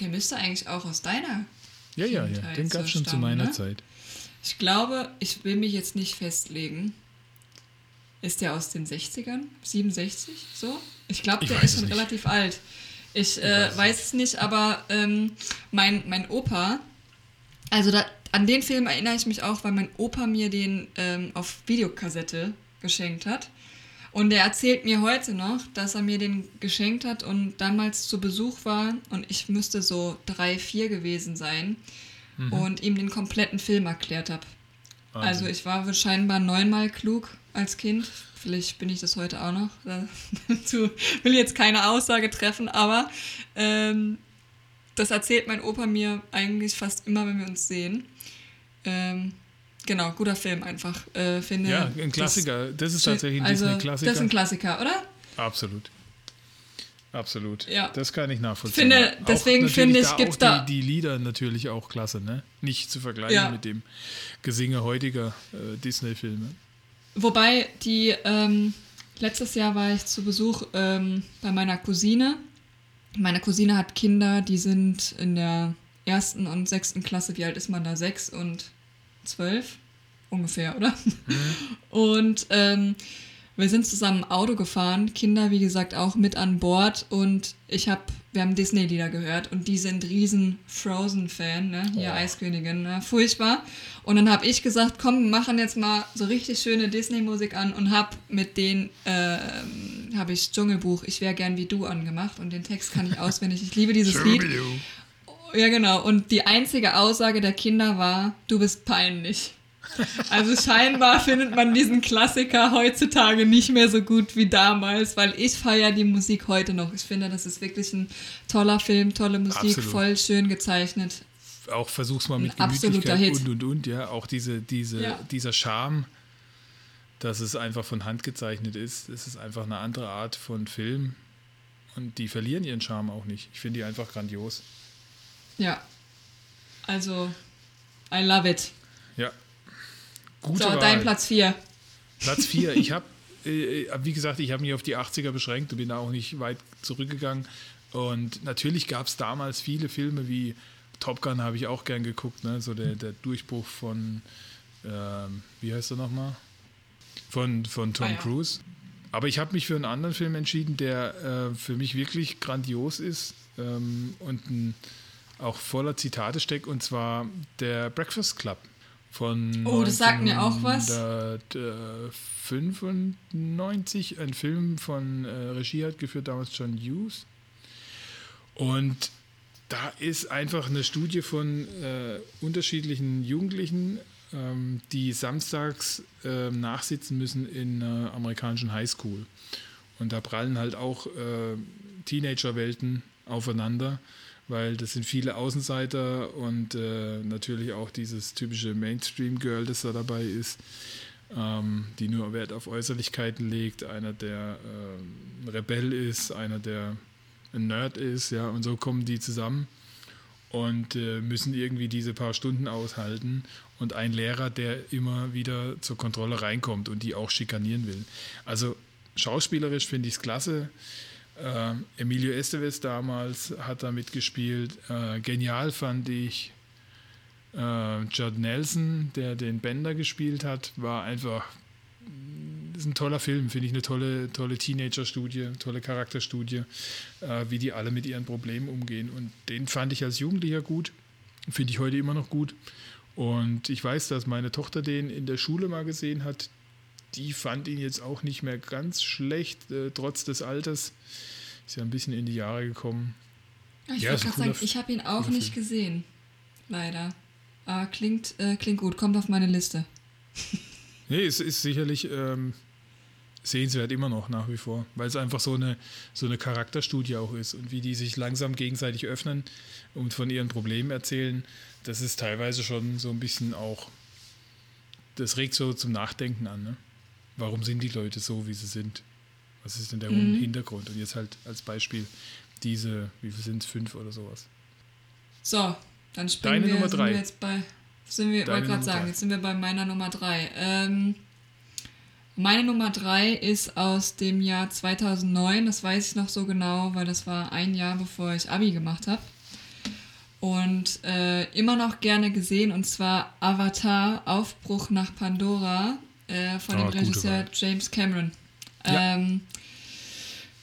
der müsste eigentlich auch aus deiner. Ja, ja, ja, den gab es schon zu meiner ne? Zeit. Ich glaube, ich will mich jetzt nicht festlegen. Ist der aus den 60ern? 67? So? Ich glaube, Ich der ist schon nicht. relativ alt. Ich, weiß äh, es weiß es nicht, aber ähm, mein, mein Opa, also da, an den Film erinnere ich mich auch, weil mein Opa mir den ähm, auf Videokassette geschenkt hat. Und er erzählt mir heute noch, dass er mir den geschenkt hat und damals zu Besuch war und ich müsste so drei, vier gewesen sein Mhm. und ihm den kompletten Film erklärt habe. Also ich war scheinbar neunmal klug als Kind. Vielleicht bin ich das heute auch noch. Dazu will jetzt keine Aussage treffen, aber ähm, das erzählt mein Opa mir eigentlich fast immer, wenn wir uns sehen. Ähm, genau, guter Film einfach. Äh, finde, ja, ein Klassiker. Das, ist tatsächlich ein also, Disney-Klassiker. Das ist ein Klassiker, oder? Absolut. Absolut. Ja. Das kann ich nachvollziehen. Finde- deswegen finde ich, gibt's auch da- Die, die Lieder natürlich auch klasse, ne? Nicht zu vergleichen Ja. mit dem Gesinge heutiger äh, Disney-Filme. Wobei die, ähm, letztes Jahr war ich zu Besuch ähm, bei meiner Cousine. Meine Cousine hat Kinder, die sind in der ersten und sechsten Klasse. Wie alt ist man da? Sechs und zwölf? Ungefähr, oder? Und ähm, wir sind zusammen Auto gefahren, Kinder, wie gesagt, auch mit an Bord. Und ich habe, wir haben Disney-Lieder gehört und die sind riesen Frozen-Fan, ne? Hier Oh. Eiskönigin, ne? Furchtbar. Und dann habe ich gesagt, komm, machen jetzt mal so richtig schöne Disney-Musik an und habe mit denen, ähm, habe ich Dschungelbuch, ich wäre gern wie du angemacht und den Text kann ich auswendig. Ich liebe dieses Lied. Ja, genau. Und die einzige Aussage der Kinder war, du bist peinlich. Also scheinbar findet man diesen Klassiker heutzutage nicht mehr so gut wie damals, weil ich feiere die Musik heute noch. Ich finde, das ist wirklich ein toller Film, tolle Musik, Absolut. voll schön gezeichnet. Auch versuch's mal mit Ein Gemütlichkeit und und und, ja. Auch diese, diese, Ja. dieser Charme, dass es einfach von Hand gezeichnet ist. Es ist einfach eine andere Art von Film. Und die verlieren ihren Charme auch nicht. Ich finde die einfach grandios. Ja. Also, I love it. Ja. Gute So, Wahl. dein Platz 4. Platz 4. Ich habe, äh, wie gesagt, ich habe mich auf die 80er beschränkt und bin da auch nicht weit zurückgegangen. Und natürlich gab es damals viele Filme wie Top Gun, habe ich auch gern geguckt. Ne? So der, der Durchbruch von, ähm, wie heißt er nochmal? Von, von Tom Ah, ja. Cruise. Aber ich habe mich für einen anderen Film entschieden, der äh, für mich wirklich grandios ist ähm, und ein, auch voller Zitate steckt, und zwar der Breakfast Club von Oh, das sagt mir auch was. 1995, ein Film von äh, Regie hat geführt damals John Hughes. Und da ist einfach eine Studie von äh, unterschiedlichen Jugendlichen, ähm, die samstags ähm, nachsitzen müssen in einer amerikanischen Highschool. Und da prallen halt auch äh, Teenagerwelten aufeinander, weil das sind viele Außenseiter und äh, natürlich auch dieses typische Mainstream-Girl, das da dabei ist, ähm, die nur Wert auf Äußerlichkeiten legt, einer, der äh, Rebell ist, einer, der ein Nerd ist, ja, und so kommen die zusammen und äh, müssen irgendwie diese paar Stunden aushalten und ein Lehrer, der immer wieder zur Kontrolle reinkommt und die auch schikanieren will. Also schauspielerisch finde ich es klasse. Äh, Emilio Estevez damals hat da mitgespielt. Äh, genial fand ich äh, Judd Nelson, der den Bender gespielt hat, war einfach ist ein toller Film, finde ich eine tolle, tolle Teenager-Studie, tolle Charakterstudie, äh, wie die alle mit ihren Problemen umgehen. Und den fand ich als Jugendlicher gut, finde ich heute immer noch gut. Und ich weiß, dass meine Tochter den in der Schule mal gesehen hat. Die fand ihn jetzt auch nicht mehr ganz schlecht, äh, trotz des Alters. Ist ja ein bisschen in die Jahre gekommen. Ich ja, wollte gerade sagen, ich habe ihn auch nicht Film. gesehen. Leider. Aber klingt, äh, klingt gut, kommt auf meine Liste. nee, es ist sicherlich ähm, sehenswert immer noch nach wie vor, weil es einfach so eine, so eine Charakterstudie auch ist und wie die sich langsam gegenseitig öffnen und von ihren Problemen erzählen, das ist teilweise schon so ein bisschen auch, das regt so zum Nachdenken an. Ne? Warum sind die Leute so, wie sie sind? Was ist denn der mhm. Hintergrund? Und jetzt halt als Beispiel diese, wie viel sind es, fünf oder sowas. So, dann springen Deine wir, Nummer drei. Sind wir jetzt bei, sind wir, wollte gerade sagen, jetzt sind wir bei meiner Nummer drei. Ähm, meine Nummer drei ist aus dem Jahr 2009, das weiß ich noch so genau, weil das war ein Jahr bevor ich Abi gemacht habe. Und äh, immer noch gerne gesehen, und zwar Avatar, Aufbruch nach Pandora äh, von oh, dem Regisseur James Cameron. Ja. Ähm,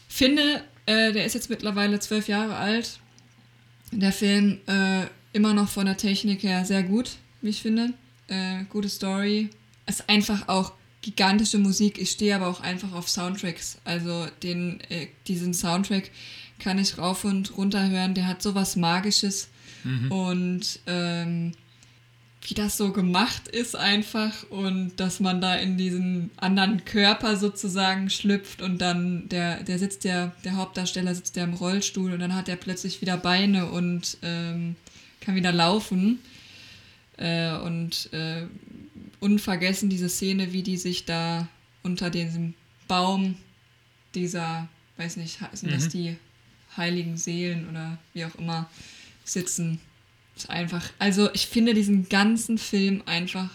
finde, äh, der ist jetzt mittlerweile zwölf Jahre alt. Der Film äh, immer noch von der Technik her sehr gut, wie ich finde. Äh, gute Story. Ist einfach auch gigantische Musik. Ich stehe aber auch einfach auf Soundtracks. Also den, äh, diesen Soundtrack kann ich rauf und runter hören. Der hat sowas Magisches. Mhm. Und ähm, wie das so gemacht ist einfach und dass man da in diesen anderen Körper sozusagen schlüpft und dann der, der sitzt ja, der Hauptdarsteller sitzt ja im Rollstuhl und dann hat er plötzlich wieder Beine und ähm, kann wieder laufen. Äh, und äh, unvergessen diese Szene, wie die sich da unter diesem Baum dieser, weiß nicht, sind mhm. das die heiligen Seelen oder wie auch immer, sitzen. Ist einfach, also ich finde diesen ganzen Film einfach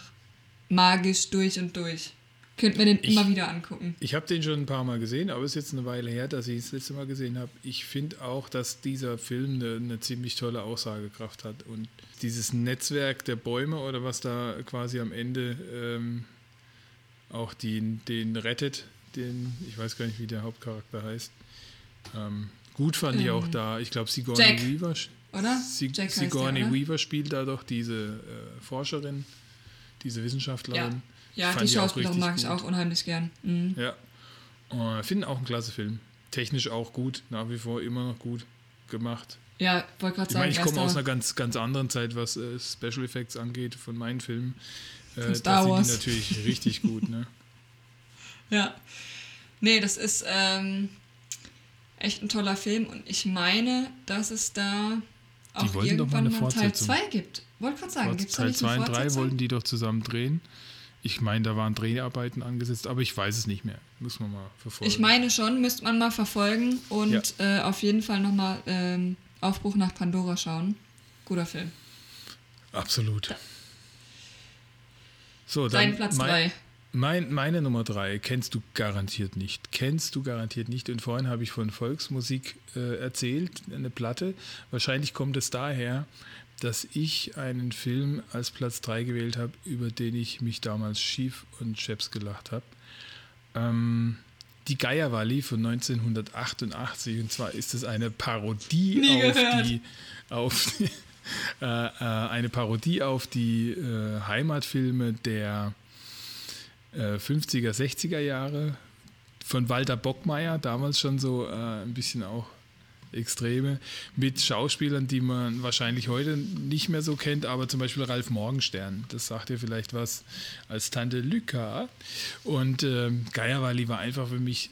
magisch durch und durch. Könnten wir den ich, immer wieder angucken. Ich habe den schon ein paar Mal gesehen, aber es ist jetzt eine Weile her, dass ich es das letzte Mal gesehen habe. Ich finde auch, dass dieser Film eine, eine, ziemlich tolle Aussagekraft hat. Und dieses Netzwerk der Bäume oder was da quasi am Ende ähm, auch den, den rettet, den, ich weiß gar nicht, wie der Hauptcharakter heißt. Ähm, gut fand ähm, ich auch da, ich glaube, Sigourney Jack, Weaver. Oder? Jack Sigourney der, oder? Weaver spielt da doch diese äh, Forscherin, diese Wissenschaftlerin. Ja ja, die Schauspielerin mag ich auch unheimlich gern. Mhm. Ja. Uh, Finde auch ein klasse Film. Technisch auch gut, nach wie vor immer noch gut gemacht. Ja, wollte gerade sagen. Ich, mein, ich komme aus einer ganz, ganz anderen Zeit, was äh, Special Effects angeht, von meinen Filmen. Äh, Star Wars. sind die natürlich richtig gut, ne? Ja. Nee, das ist ähm, echt ein toller Film und ich meine, dass es da auch irgendwann mal, mal Teil 2 gibt. Wollte gerade sagen, gibt es Teil 2 und 3 wollten die doch zusammen drehen. Ich meine, da waren Dreharbeiten angesetzt, aber ich weiß es nicht mehr. Muss man mal verfolgen. Ich meine schon, müsste man mal verfolgen und ja. äh, auf jeden Fall nochmal ähm, Aufbruch nach Pandora schauen. Guter Film. Absolut. So, dann Dein Platz 3. Mein, meine Nummer 3 kennst du garantiert nicht. Kennst du garantiert nicht. Und vorhin habe ich von Volksmusik äh, erzählt, eine Platte. Wahrscheinlich kommt es daher, dass ich einen Film als Platz 3 gewählt habe, über den ich mich damals schief und scheps gelacht habe. Ähm, die Geierwalli von 1988. Und zwar ist es eine Parodie auf die, auf die, äh, äh, eine Parodie auf die äh, Heimatfilme der 50er, äh, 60er Jahre von Walter Bockmeier, damals schon so äh, ein bisschen auch Extreme mit Schauspielern, die man wahrscheinlich heute nicht mehr so kennt, aber zum Beispiel Ralf Morgenstern, das sagt ihr vielleicht was als Tante Lyka. Und äh, Geierwalli war einfach für mich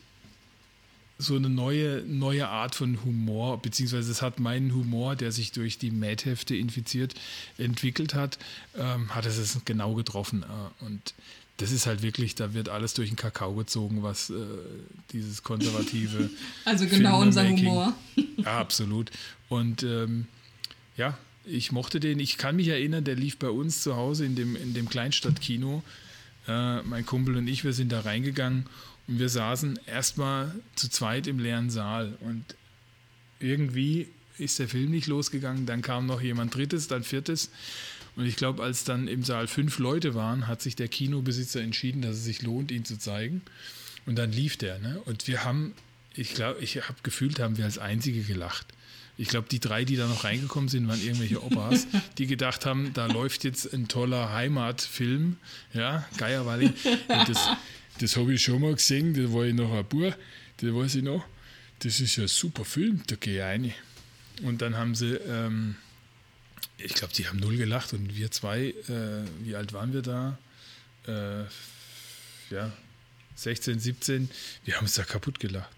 so eine neue, neue Art von Humor, beziehungsweise es hat meinen Humor, der sich durch die Mad-Hefte infiziert, entwickelt hat, ähm, hat es genau getroffen. Äh, und das ist halt wirklich, da wird alles durch den Kakao gezogen, was äh, dieses konservative. also genau unser Humor. ja, absolut. Und ähm, ja, ich mochte den. Ich kann mich erinnern, der lief bei uns zu Hause in dem, in dem Kleinstadtkino. Äh, mein Kumpel und ich, wir sind da reingegangen Und wir saßen erstmal zu zweit im leeren Saal. Und irgendwie ist der Film nicht losgegangen. Dann kam noch jemand Drittes, dann Viertes. Und ich glaube, als dann im Saal fünf Leute waren, hat sich der Kinobesitzer entschieden, dass es sich lohnt, ihn zu zeigen. Und dann lief der. Ne? Und wir haben, ich glaube, ich habe gefühlt, haben wir als Einzige gelacht. Ich glaube, die drei, die da noch reingekommen sind, waren irgendwelche Opas, die gedacht haben, da läuft jetzt ein toller Heimatfilm, ja, Geierwalli. Und das, das habe ich schon mal gesehen, da war ich noch ein Bub, das weiß ich noch. Das ist ja ein super Film, da gehe ich rein. Und dann haben sie, ähm, ich glaube, die haben null gelacht und wir zwei, äh, wie alt waren wir da? Äh, ja, 16, 17, wir haben uns da kaputt gelacht.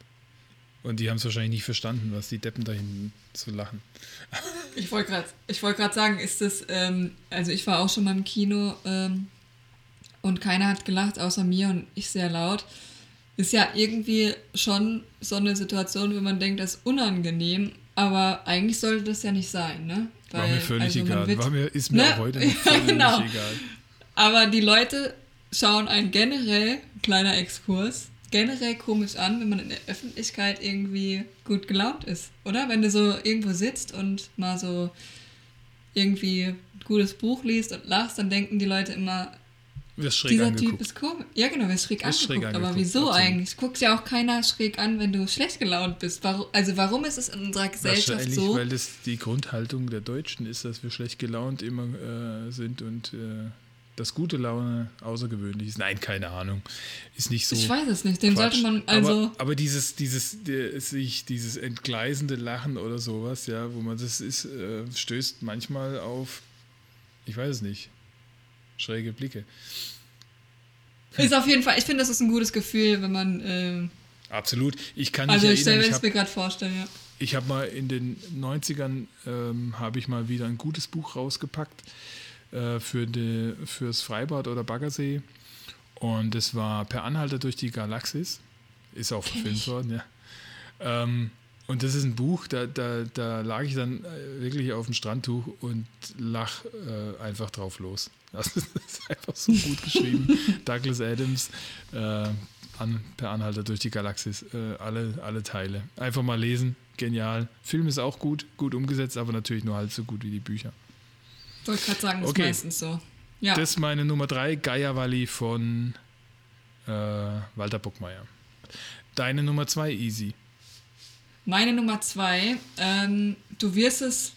Und die haben es wahrscheinlich nicht verstanden, was die Deppen da hinten zu lachen. Ich wollte gerade wollt sagen, ist das, ähm, also ich war auch schon mal im Kino ähm, und keiner hat gelacht, außer mir und ich sehr laut. Ist ja irgendwie schon so eine Situation, wenn man denkt, das ist unangenehm, aber eigentlich sollte das ja nicht sein, ne? Weil, war mir völlig also egal. Wird, war mir, ist mir ne? auch heute nicht völlig genau. egal. Aber die Leute schauen einen generell, kleiner Exkurs, generell komisch an, wenn man in der Öffentlichkeit irgendwie gut gelaunt ist, oder? Wenn du so irgendwo sitzt und mal so irgendwie ein gutes Buch liest und lachst, dann denken die Leute immer, dieser angeguckt. Typ ist komisch. Ja, genau, wirst schräg, angeguckt. schräg angeguckt. Aber wieso Absolut. eigentlich? Guckt ja auch keiner schräg an, wenn du schlecht gelaunt bist. Warum, also warum ist es in unserer Gesellschaft so? weil das die Grundhaltung der Deutschen ist, dass wir schlecht gelaunt immer äh, sind und äh, dass gute Laune außergewöhnlich ist. Nein, keine Ahnung. Ist nicht so. Ich weiß es nicht. Dem sollte man also. Aber, aber dieses, dieses, der, sich, dieses entgleisende Lachen oder sowas, ja, wo man das ist, äh, stößt manchmal auf, ich weiß es nicht, schräge Blicke. Ist auf jeden Fall, ich finde, das ist ein gutes Gefühl, wenn man. Äh, Absolut. Ich kann Also, ich stelle mir gerade vorstellen, ja. Ich habe mal in den 90ern, ähm, habe ich mal wieder ein gutes Buch rausgepackt äh, für die, fürs Freibad oder Baggersee. Und es war Per Anhalter durch die Galaxis. Ist auch verfilmt worden, ja. Ähm, und das ist ein Buch, da, da, da lag ich dann äh, wirklich auf dem Strandtuch und lach äh, einfach drauf los. Das ist, einfach so gut geschrieben. Douglas Adams, äh, an, per Anhalter durch die Galaxis, äh, alle, alle Teile. Einfach mal lesen, genial. Film ist auch gut, gut umgesetzt, aber natürlich nur halb so gut wie die Bücher. Ich wollte gerade sagen, das okay. ist meistens so. Ja. Das ist meine Nummer drei, Geierwalli von äh, Walter Buckmeier. Deine Nummer zwei, Easy. Meine Nummer zwei, ähm, du wirst es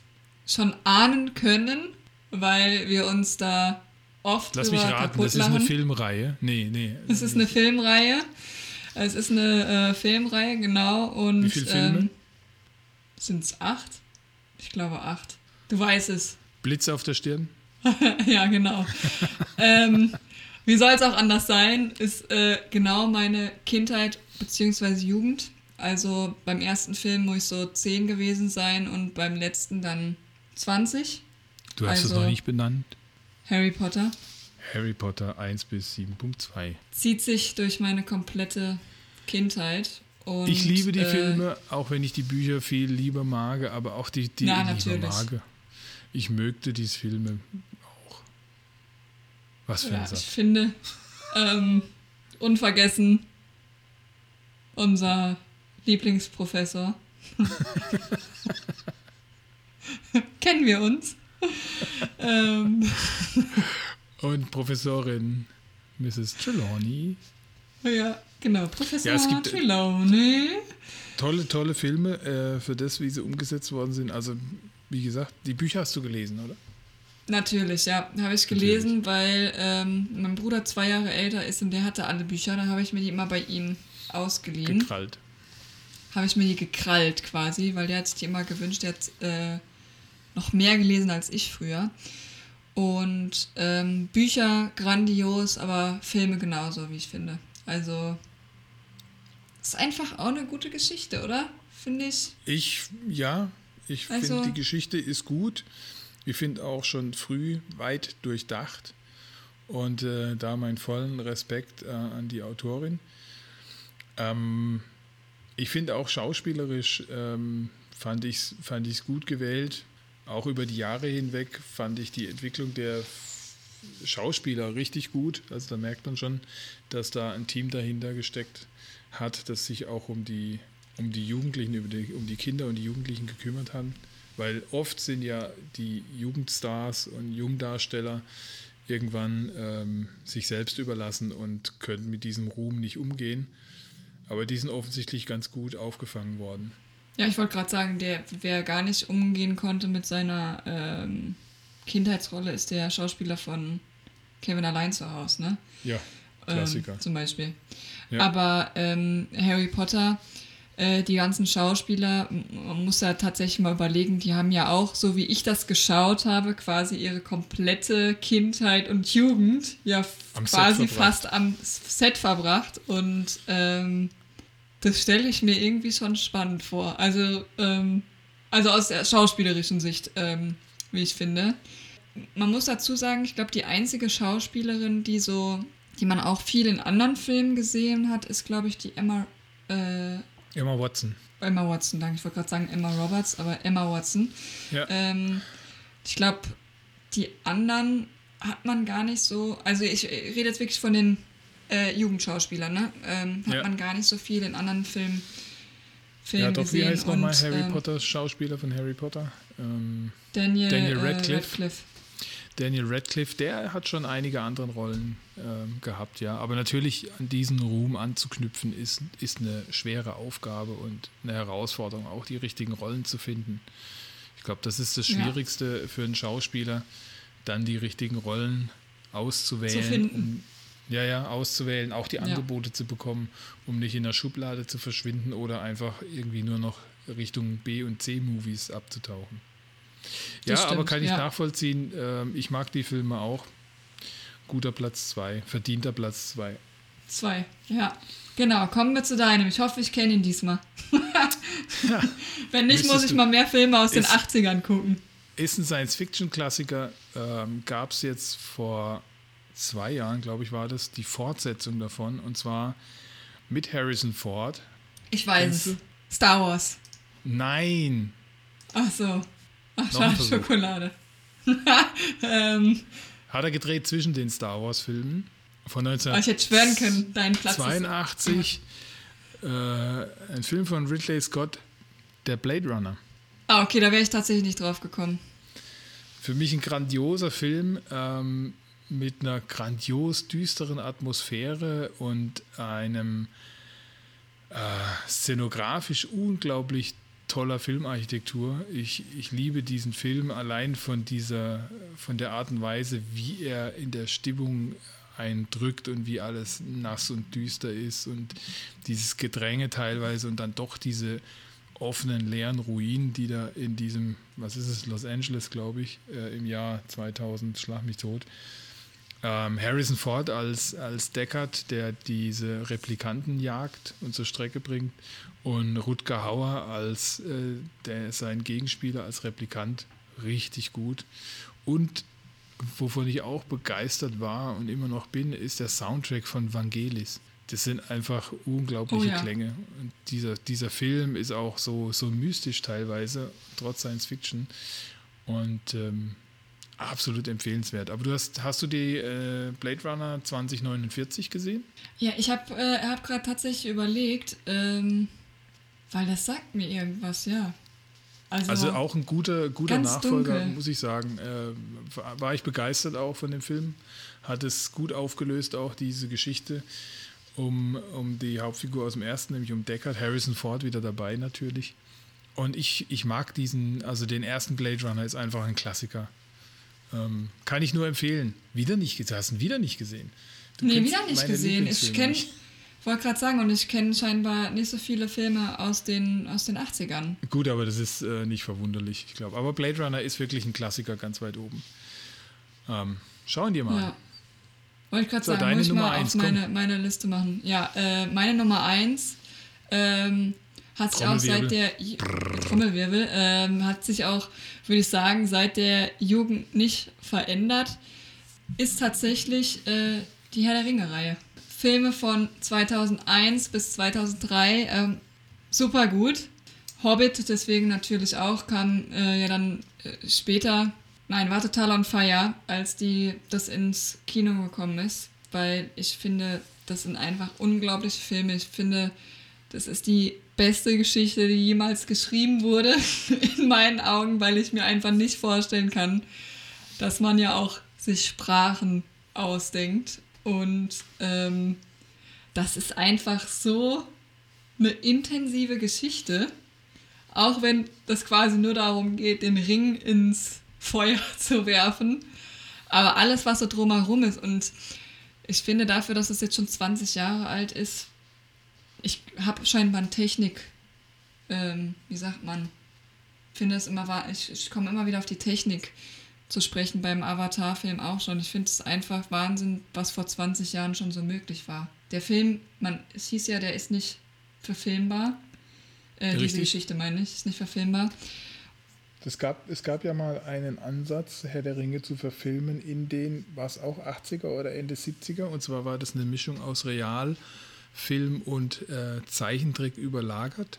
schon ahnen können, weil wir uns da oft Lass mich raten, das ist eine Filmreihe. Nee, nee. Es ist eine Filmreihe. Es ist eine äh, Filmreihe, genau. Und, Wie viele Filme? Ähm, Sind es acht? Ich glaube acht. Du weißt es. Blitze auf der Stirn? ja, genau. ähm, wie soll es auch anders sein? Ist äh, genau meine Kindheit bzw. Jugend. Also beim ersten Film muss ich so 10 gewesen sein und beim letzten dann 20. Du hast also es noch nicht benannt. Harry Potter. Harry Potter 1 bis 7.2. Zieht sich durch meine komplette Kindheit. Und, ich liebe die äh, Filme, auch wenn ich die Bücher viel lieber mag, aber auch die, die na, lieber mag. Ich mögte diese Filme auch. Was für ja, ein Satz. Ich finde, ähm, unvergessen, unser Lieblingsprofessor. Kennen wir uns? ähm. Und Professorin Mrs. Trelawney. Ja, genau, Professor ja, Trelawney. Tolle, tolle Filme äh, für das, wie sie umgesetzt worden sind. Also, wie gesagt, die Bücher hast du gelesen, oder? Natürlich, ja. Habe ich gelesen, Natürlich. weil ähm, mein Bruder zwei Jahre älter ist und der hatte alle Bücher. Da habe ich mir die immer bei ihm ausgeliehen. Gekrallt habe ich mir die gekrallt quasi, weil der hat sich die immer gewünscht. Der hat äh, noch mehr gelesen als ich früher. Und ähm, Bücher grandios, aber Filme genauso, wie ich finde. Also ist einfach auch eine gute Geschichte, oder? Finde ich. Ich, ja, ich also, finde, die Geschichte ist gut. Ich finde auch schon früh weit durchdacht. Und äh, da meinen vollen Respekt äh, an die Autorin. Ähm, ich finde auch schauspielerisch ähm, fand ich es fand ich's gut gewählt. Auch über die Jahre hinweg fand ich die Entwicklung der Schauspieler richtig gut. Also da merkt man schon, dass da ein Team dahinter gesteckt hat, das sich auch um die, um die Jugendlichen, die, um die Kinder und die Jugendlichen gekümmert hat. Weil oft sind ja die Jugendstars und Jungdarsteller irgendwann ähm, sich selbst überlassen und können mit diesem Ruhm nicht umgehen. Aber die sind offensichtlich ganz gut aufgefangen worden. Ja, ich wollte gerade sagen, der, wer gar nicht umgehen konnte mit seiner ähm, Kindheitsrolle, ist der Schauspieler von Kevin allein zu Hause, ne? Ja, Klassiker. Ähm, zum Beispiel. Ja. Aber ähm, Harry Potter, äh, die ganzen Schauspieler, man muss ja tatsächlich mal überlegen, die haben ja auch, so wie ich das geschaut habe, quasi ihre komplette Kindheit und Jugend ja Am quasi fast am Set verbracht. Und ähm, das stelle ich mir irgendwie schon spannend vor. Also, ähm, also aus der schauspielerischen Sicht, ähm, wie ich finde. Man muss dazu sagen, ich glaube, die einzige Schauspielerin, die so, die man auch viel in anderen Filmen gesehen hat, ist, glaube ich, die Emma, äh, Emma Watson. Emma Watson, danke. Ich wollte gerade sagen Emma Roberts, aber Emma Watson. Ja. Ähm, ich glaube, die anderen hat man gar nicht so. Also ich rede jetzt wirklich von den äh, Jugendschauspielern, ne? Ähm, hat Ja. man gar nicht so viel in anderen Filmen, Filmen Ja, doch, wie heißt nochmal Harry ähm, Potter, Schauspieler von Harry Potter? Ähm, Daniel, Daniel äh, Radcliffe. Radcliffe. Daniel Radcliffe, der hat schon einige andere Rollen ähm, gehabt, ja. Aber natürlich an diesen Ruhm anzuknüpfen, ist, ist eine schwere Aufgabe und eine Herausforderung, auch die richtigen Rollen zu finden. Ich glaube, das ist das Ja. Schwierigste für einen Schauspieler, dann die richtigen Rollen auszuwählen. Zu finden. Um, ja, ja, auszuwählen, auch die Ja. Angebote zu bekommen, um nicht in der Schublade zu verschwinden oder einfach irgendwie nur noch Richtung B- und C-Movies abzutauchen. Ja, Das aber stimmt, kann ich ja. nachvollziehen. Ähm, ich mag die Filme auch. Guter Platz 2, verdienter Platz 2. Zwei, ja. Genau, kommen wir zu deinem. Ich hoffe, ich kenne ihn diesmal. Wenn nicht, muss ich mal mehr Filme aus den Ist- 80ern gucken. Ist ein Science-Fiction-Klassiker. Ähm, Gab es jetzt vor zwei Jahren, glaube ich, war das, die Fortsetzung davon. Und zwar mit Harrison Ford. Ich weiß es. Star Wars. Nein! Ach so. Ach, schade. Schokolade. ähm, Hat er gedreht zwischen den Star Wars-Filmen von aber Oh, ich hätte schwören können, dein Platz ist 1982. Äh, ein Film von Ridley Scott, der Blade Runner. Ah, okay, da wäre ich tatsächlich nicht drauf gekommen. Für mich ein grandioser Film ähm, mit einer grandios düsteren Atmosphäre und einem äh, szenografisch unglaublich toller Filmarchitektur. Ich, ich liebe diesen Film allein von dieser, von der Art und Weise, wie er in der Stimmung eindrückt und wie alles nass und düster ist und dieses Gedränge teilweise und dann doch diese offenen, leeren Ruinen, die da in diesem, was ist es, Los Angeles, glaube ich, äh, im Jahr 2000, schlag mich tot. Ähm, Harrison Ford als, als Deckard, der diese Replikanten jagt und zur Strecke bringt. Und Rutger Hauer als äh, der, sein Gegenspieler als Replikant richtig gut. Und wovon ich auch begeistert war und immer noch bin, ist der Soundtrack von Vangelis. Das sind einfach unglaubliche Oh ja. Klänge. Und dieser, dieser Film ist auch so, so mystisch teilweise, trotz Science Fiction. Und ähm, absolut empfehlenswert. Aber du hast, hast du die äh, Blade Runner 2049 gesehen? Ja, ich habe äh, hab gerade tatsächlich überlegt, ähm, weil das sagt mir irgendwas, ja. Also, Also auch ein guter, guter Nachfolger, dunkel. muss ich sagen. Äh, war- war ich begeistert auch von dem Film. Hat es gut aufgelöst, auch diese Geschichte um, um die Hauptfigur aus dem ersten, nämlich um Deckard. Harrison Ford wieder dabei natürlich. Und ich, ich mag diesen, also den ersten Blade Runner ist einfach ein Klassiker. Ähm, kann ich nur empfehlen. Wieder nicht gesehen. Hast du ihn wieder nicht gesehen? Du nee, wieder nicht gesehen. Ich kenne, wollte gerade sagen, und ich kenne scheinbar nicht so viele Filme aus den, aus den 80ern. Gut, aber das ist äh, nicht verwunderlich, ich glaube. Aber Blade Runner ist wirklich ein Klassiker ganz weit oben. Ähm, schauen dir mal Ja. Wollte ich gerade So, sagen, muss ich Nummer mal eins, auf meine, meine Liste machen. Ja, äh, meine Nummer 1 ähm, hat sich auch seit der Trommelwirbel ähm, hat sich auch, würde ich sagen, seit der Jugend nicht verändert. Ist tatsächlich äh, die Herr der Ringe-Reihe. Filme von 2001 bis 2003 ähm, super gut. Hobbit deswegen natürlich auch kam äh, ja dann äh, später Nein, war total on fire, als die das ins Kino gekommen ist, weil ich finde, das sind einfach unglaubliche Filme. Ich finde, das ist die beste Geschichte, die jemals geschrieben wurde, in meinen Augen, weil ich mir einfach nicht vorstellen kann, dass man ja auch sich Sprachen ausdenkt. Und ähm, das ist einfach so eine intensive Geschichte, auch wenn das quasi nur darum geht, den Ring ins Feuer zu werfen. Aber alles, was so drumherum ist und ich finde dafür, dass es jetzt schon 20 Jahre alt ist, ich habe scheinbar eine Technik, ähm, wie sagt man, finde es immer wahr, ich, ich komme immer wieder auf die Technik zu sprechen beim Avatar-Film auch schon. Ich finde es einfach Wahnsinn, was vor 20 Jahren schon so möglich war. Der Film, man, es hieß ja, der ist nicht verfilmbar. Äh, diese Geschichte meine ich, ist nicht verfilmbar. Es gab, es gab ja mal einen Ansatz, Herr der Ringe zu verfilmen in den, war es auch 80er oder Ende 70er? Und zwar war das eine Mischung aus Realfilm und äh, Zeichentrick überlagert.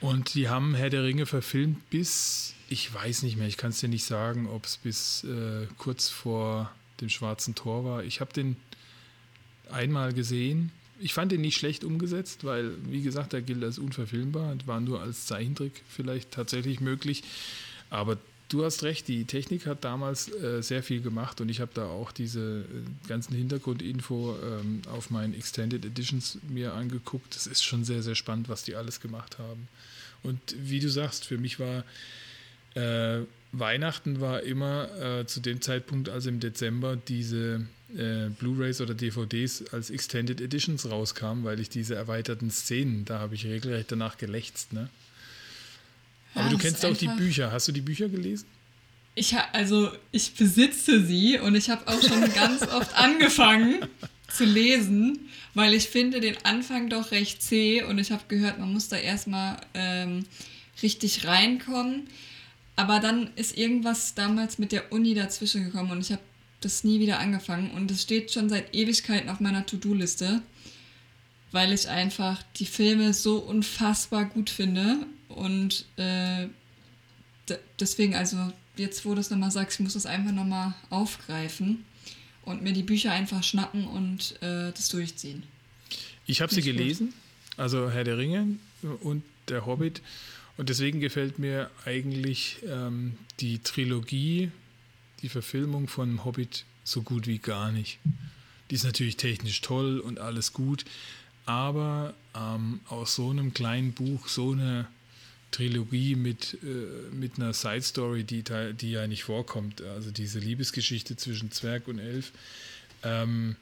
Und die haben Herr der Ringe verfilmt bis, ich weiß nicht mehr, ich kann es dir nicht sagen, ob es bis äh, kurz vor dem Schwarzen Tor war. Ich habe den einmal gesehen ich fand den nicht schlecht umgesetzt, weil, wie gesagt, der gilt als unverfilmbar und war nur als Zeichentrick vielleicht tatsächlich möglich. Aber du hast recht, die Technik hat damals äh, sehr viel gemacht und ich habe da auch diese äh, ganzen Hintergrundinfo ähm, auf meinen Extended Editions mir angeguckt. Das ist schon sehr, sehr spannend, was die alles gemacht haben. Und wie du sagst, für mich war äh, Weihnachten war immer äh, zu dem Zeitpunkt, also im Dezember, diese äh, Blu-rays oder DVDs als Extended Editions rauskamen, weil ich diese erweiterten Szenen, da habe ich regelrecht danach gelächzt. Ne? Aber ja, du kennst auch die Bücher. Hast du die Bücher gelesen? Ich also ich besitze sie und ich habe auch schon ganz oft angefangen zu lesen, weil ich finde den Anfang doch recht zäh und ich habe gehört, man muss da erstmal ähm, richtig reinkommen. Aber dann ist irgendwas damals mit der Uni dazwischen gekommen und ich habe das nie wieder angefangen und es steht schon seit Ewigkeiten auf meiner To-Do-Liste, weil ich einfach die Filme so unfassbar gut finde und äh, deswegen, also jetzt, wo du es nochmal sagst, ich muss das einfach nochmal aufgreifen und mir die Bücher einfach schnappen und äh, das durchziehen. Ich habe sie gelesen, gut. also Herr der Ringe und der Hobbit. Und deswegen gefällt mir eigentlich ähm, die Trilogie die Verfilmung von Hobbit so gut wie gar nicht. Die ist natürlich technisch toll und alles gut, aber ähm, aus so einem kleinen Buch so eine Trilogie mit, äh, mit einer Side Story, die, die ja nicht vorkommt, also diese Liebesgeschichte zwischen Zwerg und Elf, ähm,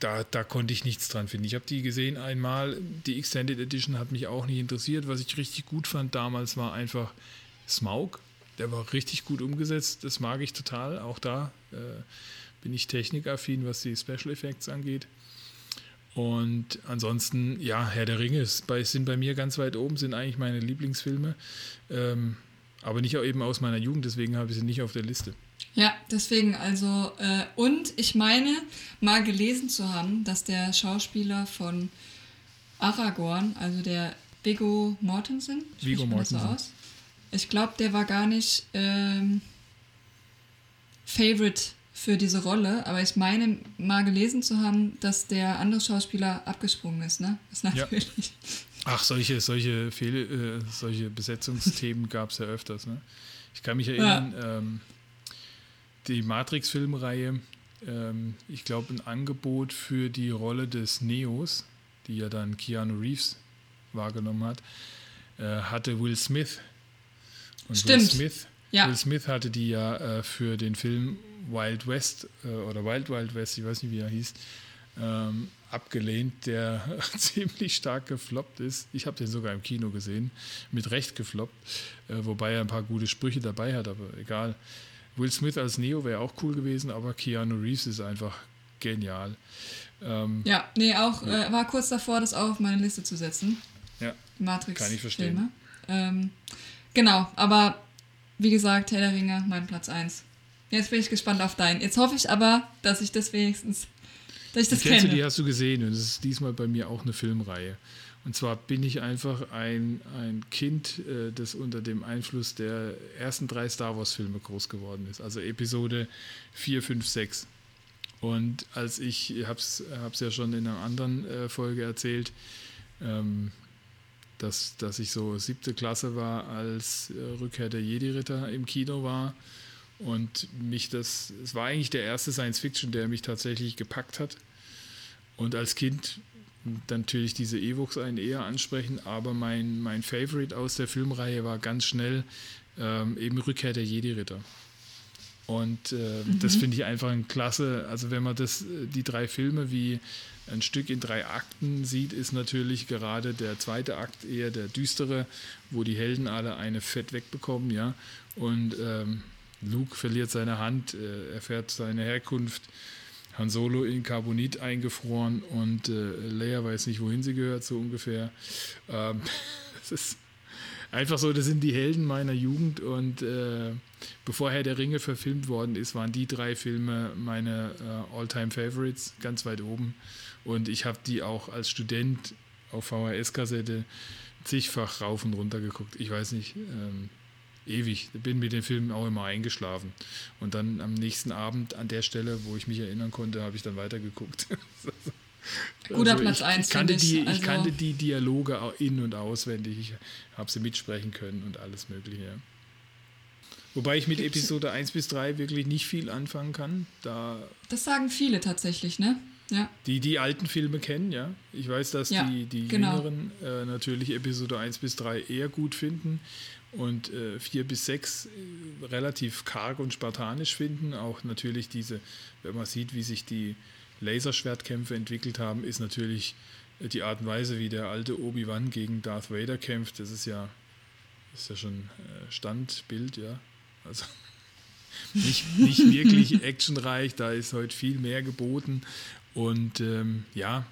da, da konnte ich nichts dran finden. Ich habe die gesehen einmal, die Extended Edition hat mich auch nicht interessiert. Was ich richtig gut fand damals war einfach Smaug, der war richtig gut umgesetzt. Das mag ich total. Auch da äh, bin ich technikaffin, was die Special Effects angeht. Und ansonsten, ja, Herr der Ringe ist bei, sind bei mir ganz weit oben, sind eigentlich meine Lieblingsfilme. Ähm, aber nicht auch eben aus meiner Jugend, deswegen habe ich sie nicht auf der Liste. Ja, deswegen, also, äh, und ich meine, mal gelesen zu haben, dass der Schauspieler von Aragorn, also der Viggo Mortensen, Viggo Mortensen. So aus, ich glaube, der war gar nicht ähm, Favorite für diese Rolle, aber ich meine mal gelesen zu haben, dass der andere Schauspieler abgesprungen ist, ne? Das ist natürlich. Ja. Ach, solche, solche, Fehl, äh, solche Besetzungsthemen gab es ja öfters, ne? Ich kann mich erinnern, ja. ähm, die Matrix-Filmreihe, ähm, ich glaube, ein Angebot für die Rolle des Neos, die ja dann Keanu Reeves wahrgenommen hat, äh, hatte Will Smith und Stimmt. Will Smith, ja. Will Smith hatte die ja äh, für den Film Wild West äh, oder Wild Wild West, ich weiß nicht, wie er hieß, ähm, abgelehnt, der ziemlich stark gefloppt ist. Ich habe den sogar im Kino gesehen, mit Recht gefloppt, äh, wobei er ein paar gute Sprüche dabei hat, aber egal. Will Smith als Neo wäre auch cool gewesen, aber Keanu Reeves ist einfach genial. Ähm, ja, nee, auch ja. Äh, war kurz davor, das auch auf meine Liste zu setzen. Ja. Matrix. Kann ich verstehen. Ähm, Genau, aber wie gesagt, Herr der Ringe, mein Platz 1. Jetzt bin ich gespannt auf deinen. Jetzt hoffe ich aber, dass ich das wenigstens, dass ich das die kenne. Du, die hast du gesehen und es ist diesmal bei mir auch eine Filmreihe. Und zwar bin ich einfach ein, ein Kind, äh, das unter dem Einfluss der ersten drei Star Wars-Filme groß geworden ist. Also Episode 4, 5, 6. Und als ich, ich habe es ja schon in einer anderen äh, Folge erzählt, ähm, dass, dass ich so siebte Klasse war, als äh, Rückkehr der Jedi-Ritter im Kino war. Und mich das, es war eigentlich der erste Science-Fiction, der mich tatsächlich gepackt hat. Und als Kind natürlich diese Evox einen eher ansprechen, aber mein, mein Favorite aus der Filmreihe war ganz schnell ähm, eben Rückkehr der Jedi-Ritter. Und äh, mhm. das finde ich einfach ein klasse, also wenn man das, äh, die drei Filme wie ein Stück in drei Akten sieht, ist natürlich gerade der zweite Akt eher der düstere, wo die Helden alle eine Fett wegbekommen, ja. Und ähm, Luke verliert seine Hand, äh, erfährt seine Herkunft, Han Solo in Carbonit eingefroren und äh, Leia weiß nicht, wohin sie gehört, so ungefähr. Ähm, das ist einfach so, das sind die Helden meiner Jugend und äh, bevor Herr der Ringe verfilmt worden ist, waren die drei Filme meine äh, All-Time-Favorites, ganz weit oben. Und ich habe die auch als Student auf VHS-Kassette zigfach rauf und runter geguckt. Ich weiß nicht, ähm, ewig. Bin mit den Filmen auch immer eingeschlafen. Und dann am nächsten Abend an der Stelle, wo ich mich erinnern konnte, habe ich dann weitergeguckt. Guter also Platz 1. Ich, kannte die, also ich kannte die Dialoge in- und auswendig. Ich habe sie mitsprechen können und alles Mögliche. Wobei ich mit Episode 1 bis 3 wirklich nicht viel anfangen kann. Da das sagen viele tatsächlich, ne? Ja. Die die alten Filme kennen, ja. Ich weiß, dass ja, die, die genau. Jüngeren äh, natürlich Episode 1 bis 3 eher gut finden und äh, 4 bis 6 äh, relativ karg und spartanisch finden. Auch natürlich diese, wenn man sieht, wie sich die Laserschwertkämpfe entwickelt haben, ist natürlich äh, die Art und Weise, wie der alte Obi-Wan gegen Darth Vader kämpft. Das ist ja, ist ja schon äh, Standbild, ja. Also nicht, nicht wirklich actionreich, da ist heute viel mehr geboten und ähm, ja,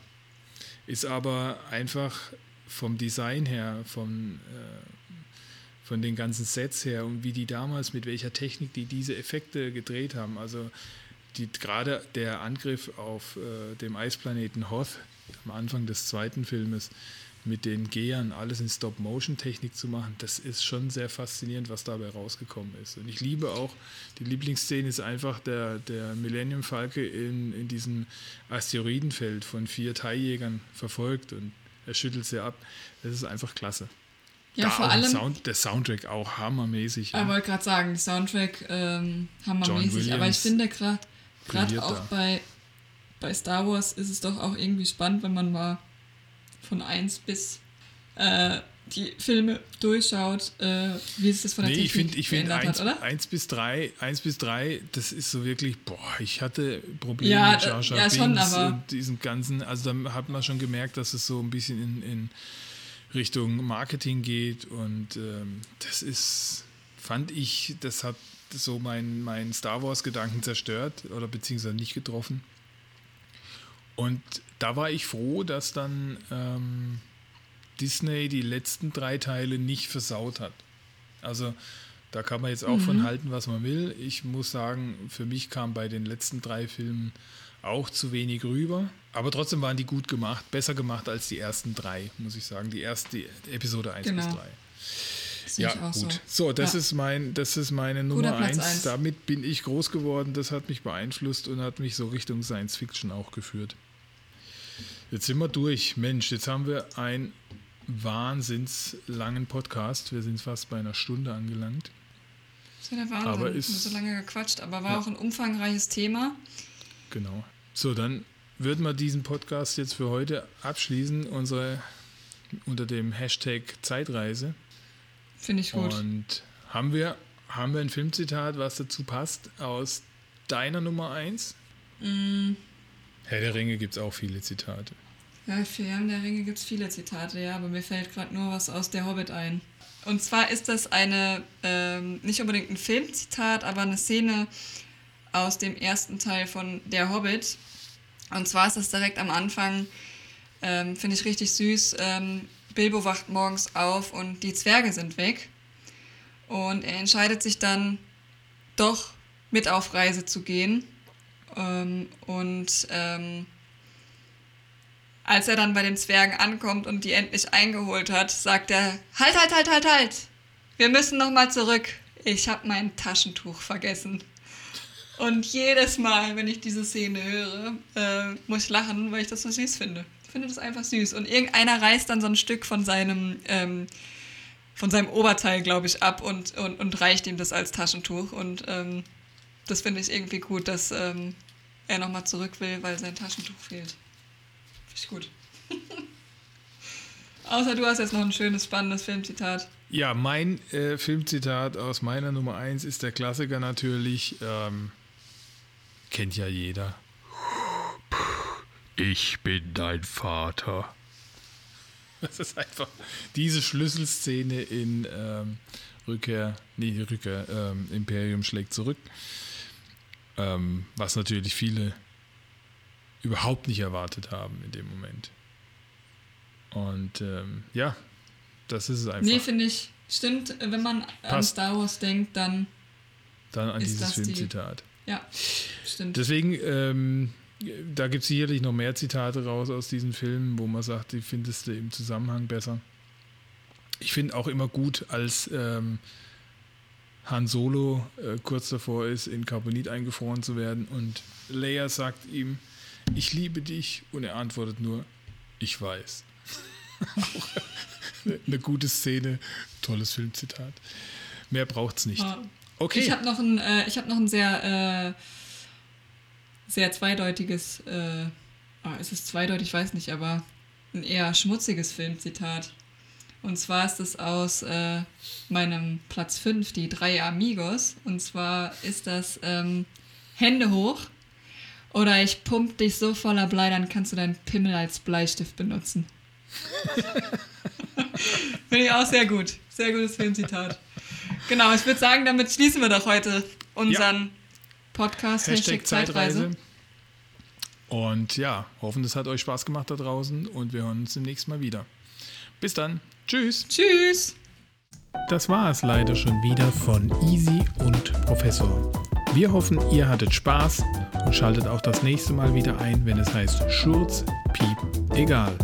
ist aber einfach vom Design her, vom, äh, von den ganzen Sets her und wie die damals, mit welcher Technik die diese Effekte gedreht haben. Also die, gerade der Angriff auf äh, dem Eisplaneten Hoth am Anfang des zweiten Filmes, mit den Gehern alles in Stop-Motion-Technik zu machen, das ist schon sehr faszinierend, was dabei rausgekommen ist. Und ich liebe auch, die Lieblingsszene ist einfach der, der Millennium Falke in, in diesem Asteroidenfeld von vier Teiljägern verfolgt und er schüttelt sie ab. Das ist einfach klasse. Ja, da vor allem. Sound, der Soundtrack auch hammermäßig. Ich ja. wollte gerade sagen, Soundtrack ähm, hammermäßig, aber ich finde gerade auch bei, bei Star Wars ist es doch auch irgendwie spannend, wenn man mal von 1 bis äh, die Filme durchschaut, äh, wie es das von der nee, Technik ich find, ich find 1, hat, oder? 1 bis 3, 1 bis 3, das ist so wirklich, boah, ich hatte Probleme ja, mit Jar Jar ja, schon, aber und diesen ganzen, also da hat man schon gemerkt, dass es so ein bisschen in, in Richtung Marketing geht und ähm, das ist, fand ich, das hat so meinen mein Star Wars-Gedanken zerstört oder beziehungsweise nicht getroffen. Und da war ich froh, dass dann ähm, Disney die letzten drei Teile nicht versaut hat. Also da kann man jetzt auch mhm. von halten, was man will. Ich muss sagen, für mich kam bei den letzten drei Filmen auch zu wenig rüber. Aber trotzdem waren die gut gemacht, besser gemacht als die ersten drei, muss ich sagen. Die erste die Episode 1 genau. bis 3. Ja, gut. So, so das, ja. Ist mein, das ist meine Nummer 1. Damit bin ich groß geworden. Das hat mich beeinflusst und hat mich so Richtung Science Fiction auch geführt. Jetzt sind wir durch. Mensch, jetzt haben wir einen wahnsinns langen Podcast. Wir sind fast bei einer Stunde angelangt. Das ist ja der Wahnsinn. Aber ist, so lange gequatscht, aber war ja. auch ein umfangreiches Thema. Genau. So, dann würden wir diesen Podcast jetzt für heute abschließen, unsere unter dem Hashtag Zeitreise. Finde ich gut. Und haben wir, haben wir ein Filmzitat, was dazu passt, aus deiner Nummer 1? Mm. Herr der Ringe gibt es auch viele Zitate. Ja, für Herrn der Ringe gibt es viele Zitate, ja, aber mir fällt gerade nur was aus Der Hobbit ein. Und zwar ist das eine, ähm, nicht unbedingt ein Filmzitat, aber eine Szene aus dem ersten Teil von Der Hobbit. Und zwar ist das direkt am Anfang, ähm, finde ich richtig süß. Ähm, Bilbo wacht morgens auf und die Zwerge sind weg. Und er entscheidet sich dann doch mit auf Reise zu gehen. Ähm, und ähm, als er dann bei den Zwergen ankommt und die endlich eingeholt hat, sagt er, halt, halt, halt, halt, halt. Wir müssen nochmal zurück. Ich habe mein Taschentuch vergessen. Und jedes Mal, wenn ich diese Szene höre, äh, muss ich lachen, weil ich das so süß finde. Ich finde das einfach süß. Und irgendeiner reißt dann so ein Stück von seinem, ähm, von seinem Oberteil, glaube ich, ab und, und, und reicht ihm das als Taschentuch. Und ähm, das finde ich irgendwie gut, dass ähm, er nochmal zurück will, weil sein Taschentuch fehlt. Finde ich gut. Außer du hast jetzt noch ein schönes, spannendes Filmzitat. Ja, mein äh, Filmzitat aus meiner Nummer 1 ist der Klassiker natürlich. Ähm, kennt ja jeder. Ich bin dein Vater. Das ist einfach diese Schlüsselszene in ähm, Rückkehr, nee, Rückkehr, ähm, Imperium schlägt zurück. Ähm, was natürlich viele überhaupt nicht erwartet haben in dem Moment. Und ähm, ja, das ist es einfach. Nee, finde ich. Stimmt, wenn man Passt. an Star Wars denkt, dann. Dann an dieses Filmzitat. Die, ja, stimmt. Deswegen, ähm, da gibt es sicherlich noch mehr Zitate raus aus diesen Filmen, wo man sagt, die findest du im Zusammenhang besser. Ich finde auch immer gut, als ähm, Han Solo äh, kurz davor ist, in Carbonit eingefroren zu werden und Leia sagt ihm, ich liebe dich und er antwortet nur, ich weiß. eine gute Szene, tolles Filmzitat. Mehr braucht es nicht. Okay. Ich habe noch ein, äh, ich noch ein sehr, äh, sehr zweideutiges, äh, oh, ist es zweideutig, ich weiß nicht, aber ein eher schmutziges Filmzitat. Und zwar ist es aus äh, meinem Platz 5, die drei Amigos. Und zwar ist das ähm, Hände hoch oder ich pump dich so voller Blei, dann kannst du deinen Pimmel als Bleistift benutzen. Finde ich auch sehr gut. Sehr gutes Filmzitat. Genau, ich würde sagen, damit schließen wir doch heute unseren ja. Podcast Hashtag, Hashtag Zeitreise. Zeitreise. Und ja, hoffen, es hat euch Spaß gemacht da draußen und wir hören uns demnächst mal wieder. Bis dann. Tschüss. Tschüss. Das war es leider schon wieder von Easy und Professor. Wir hoffen, ihr hattet Spaß und schaltet auch das nächste Mal wieder ein, wenn es heißt Schurz, Piep, egal.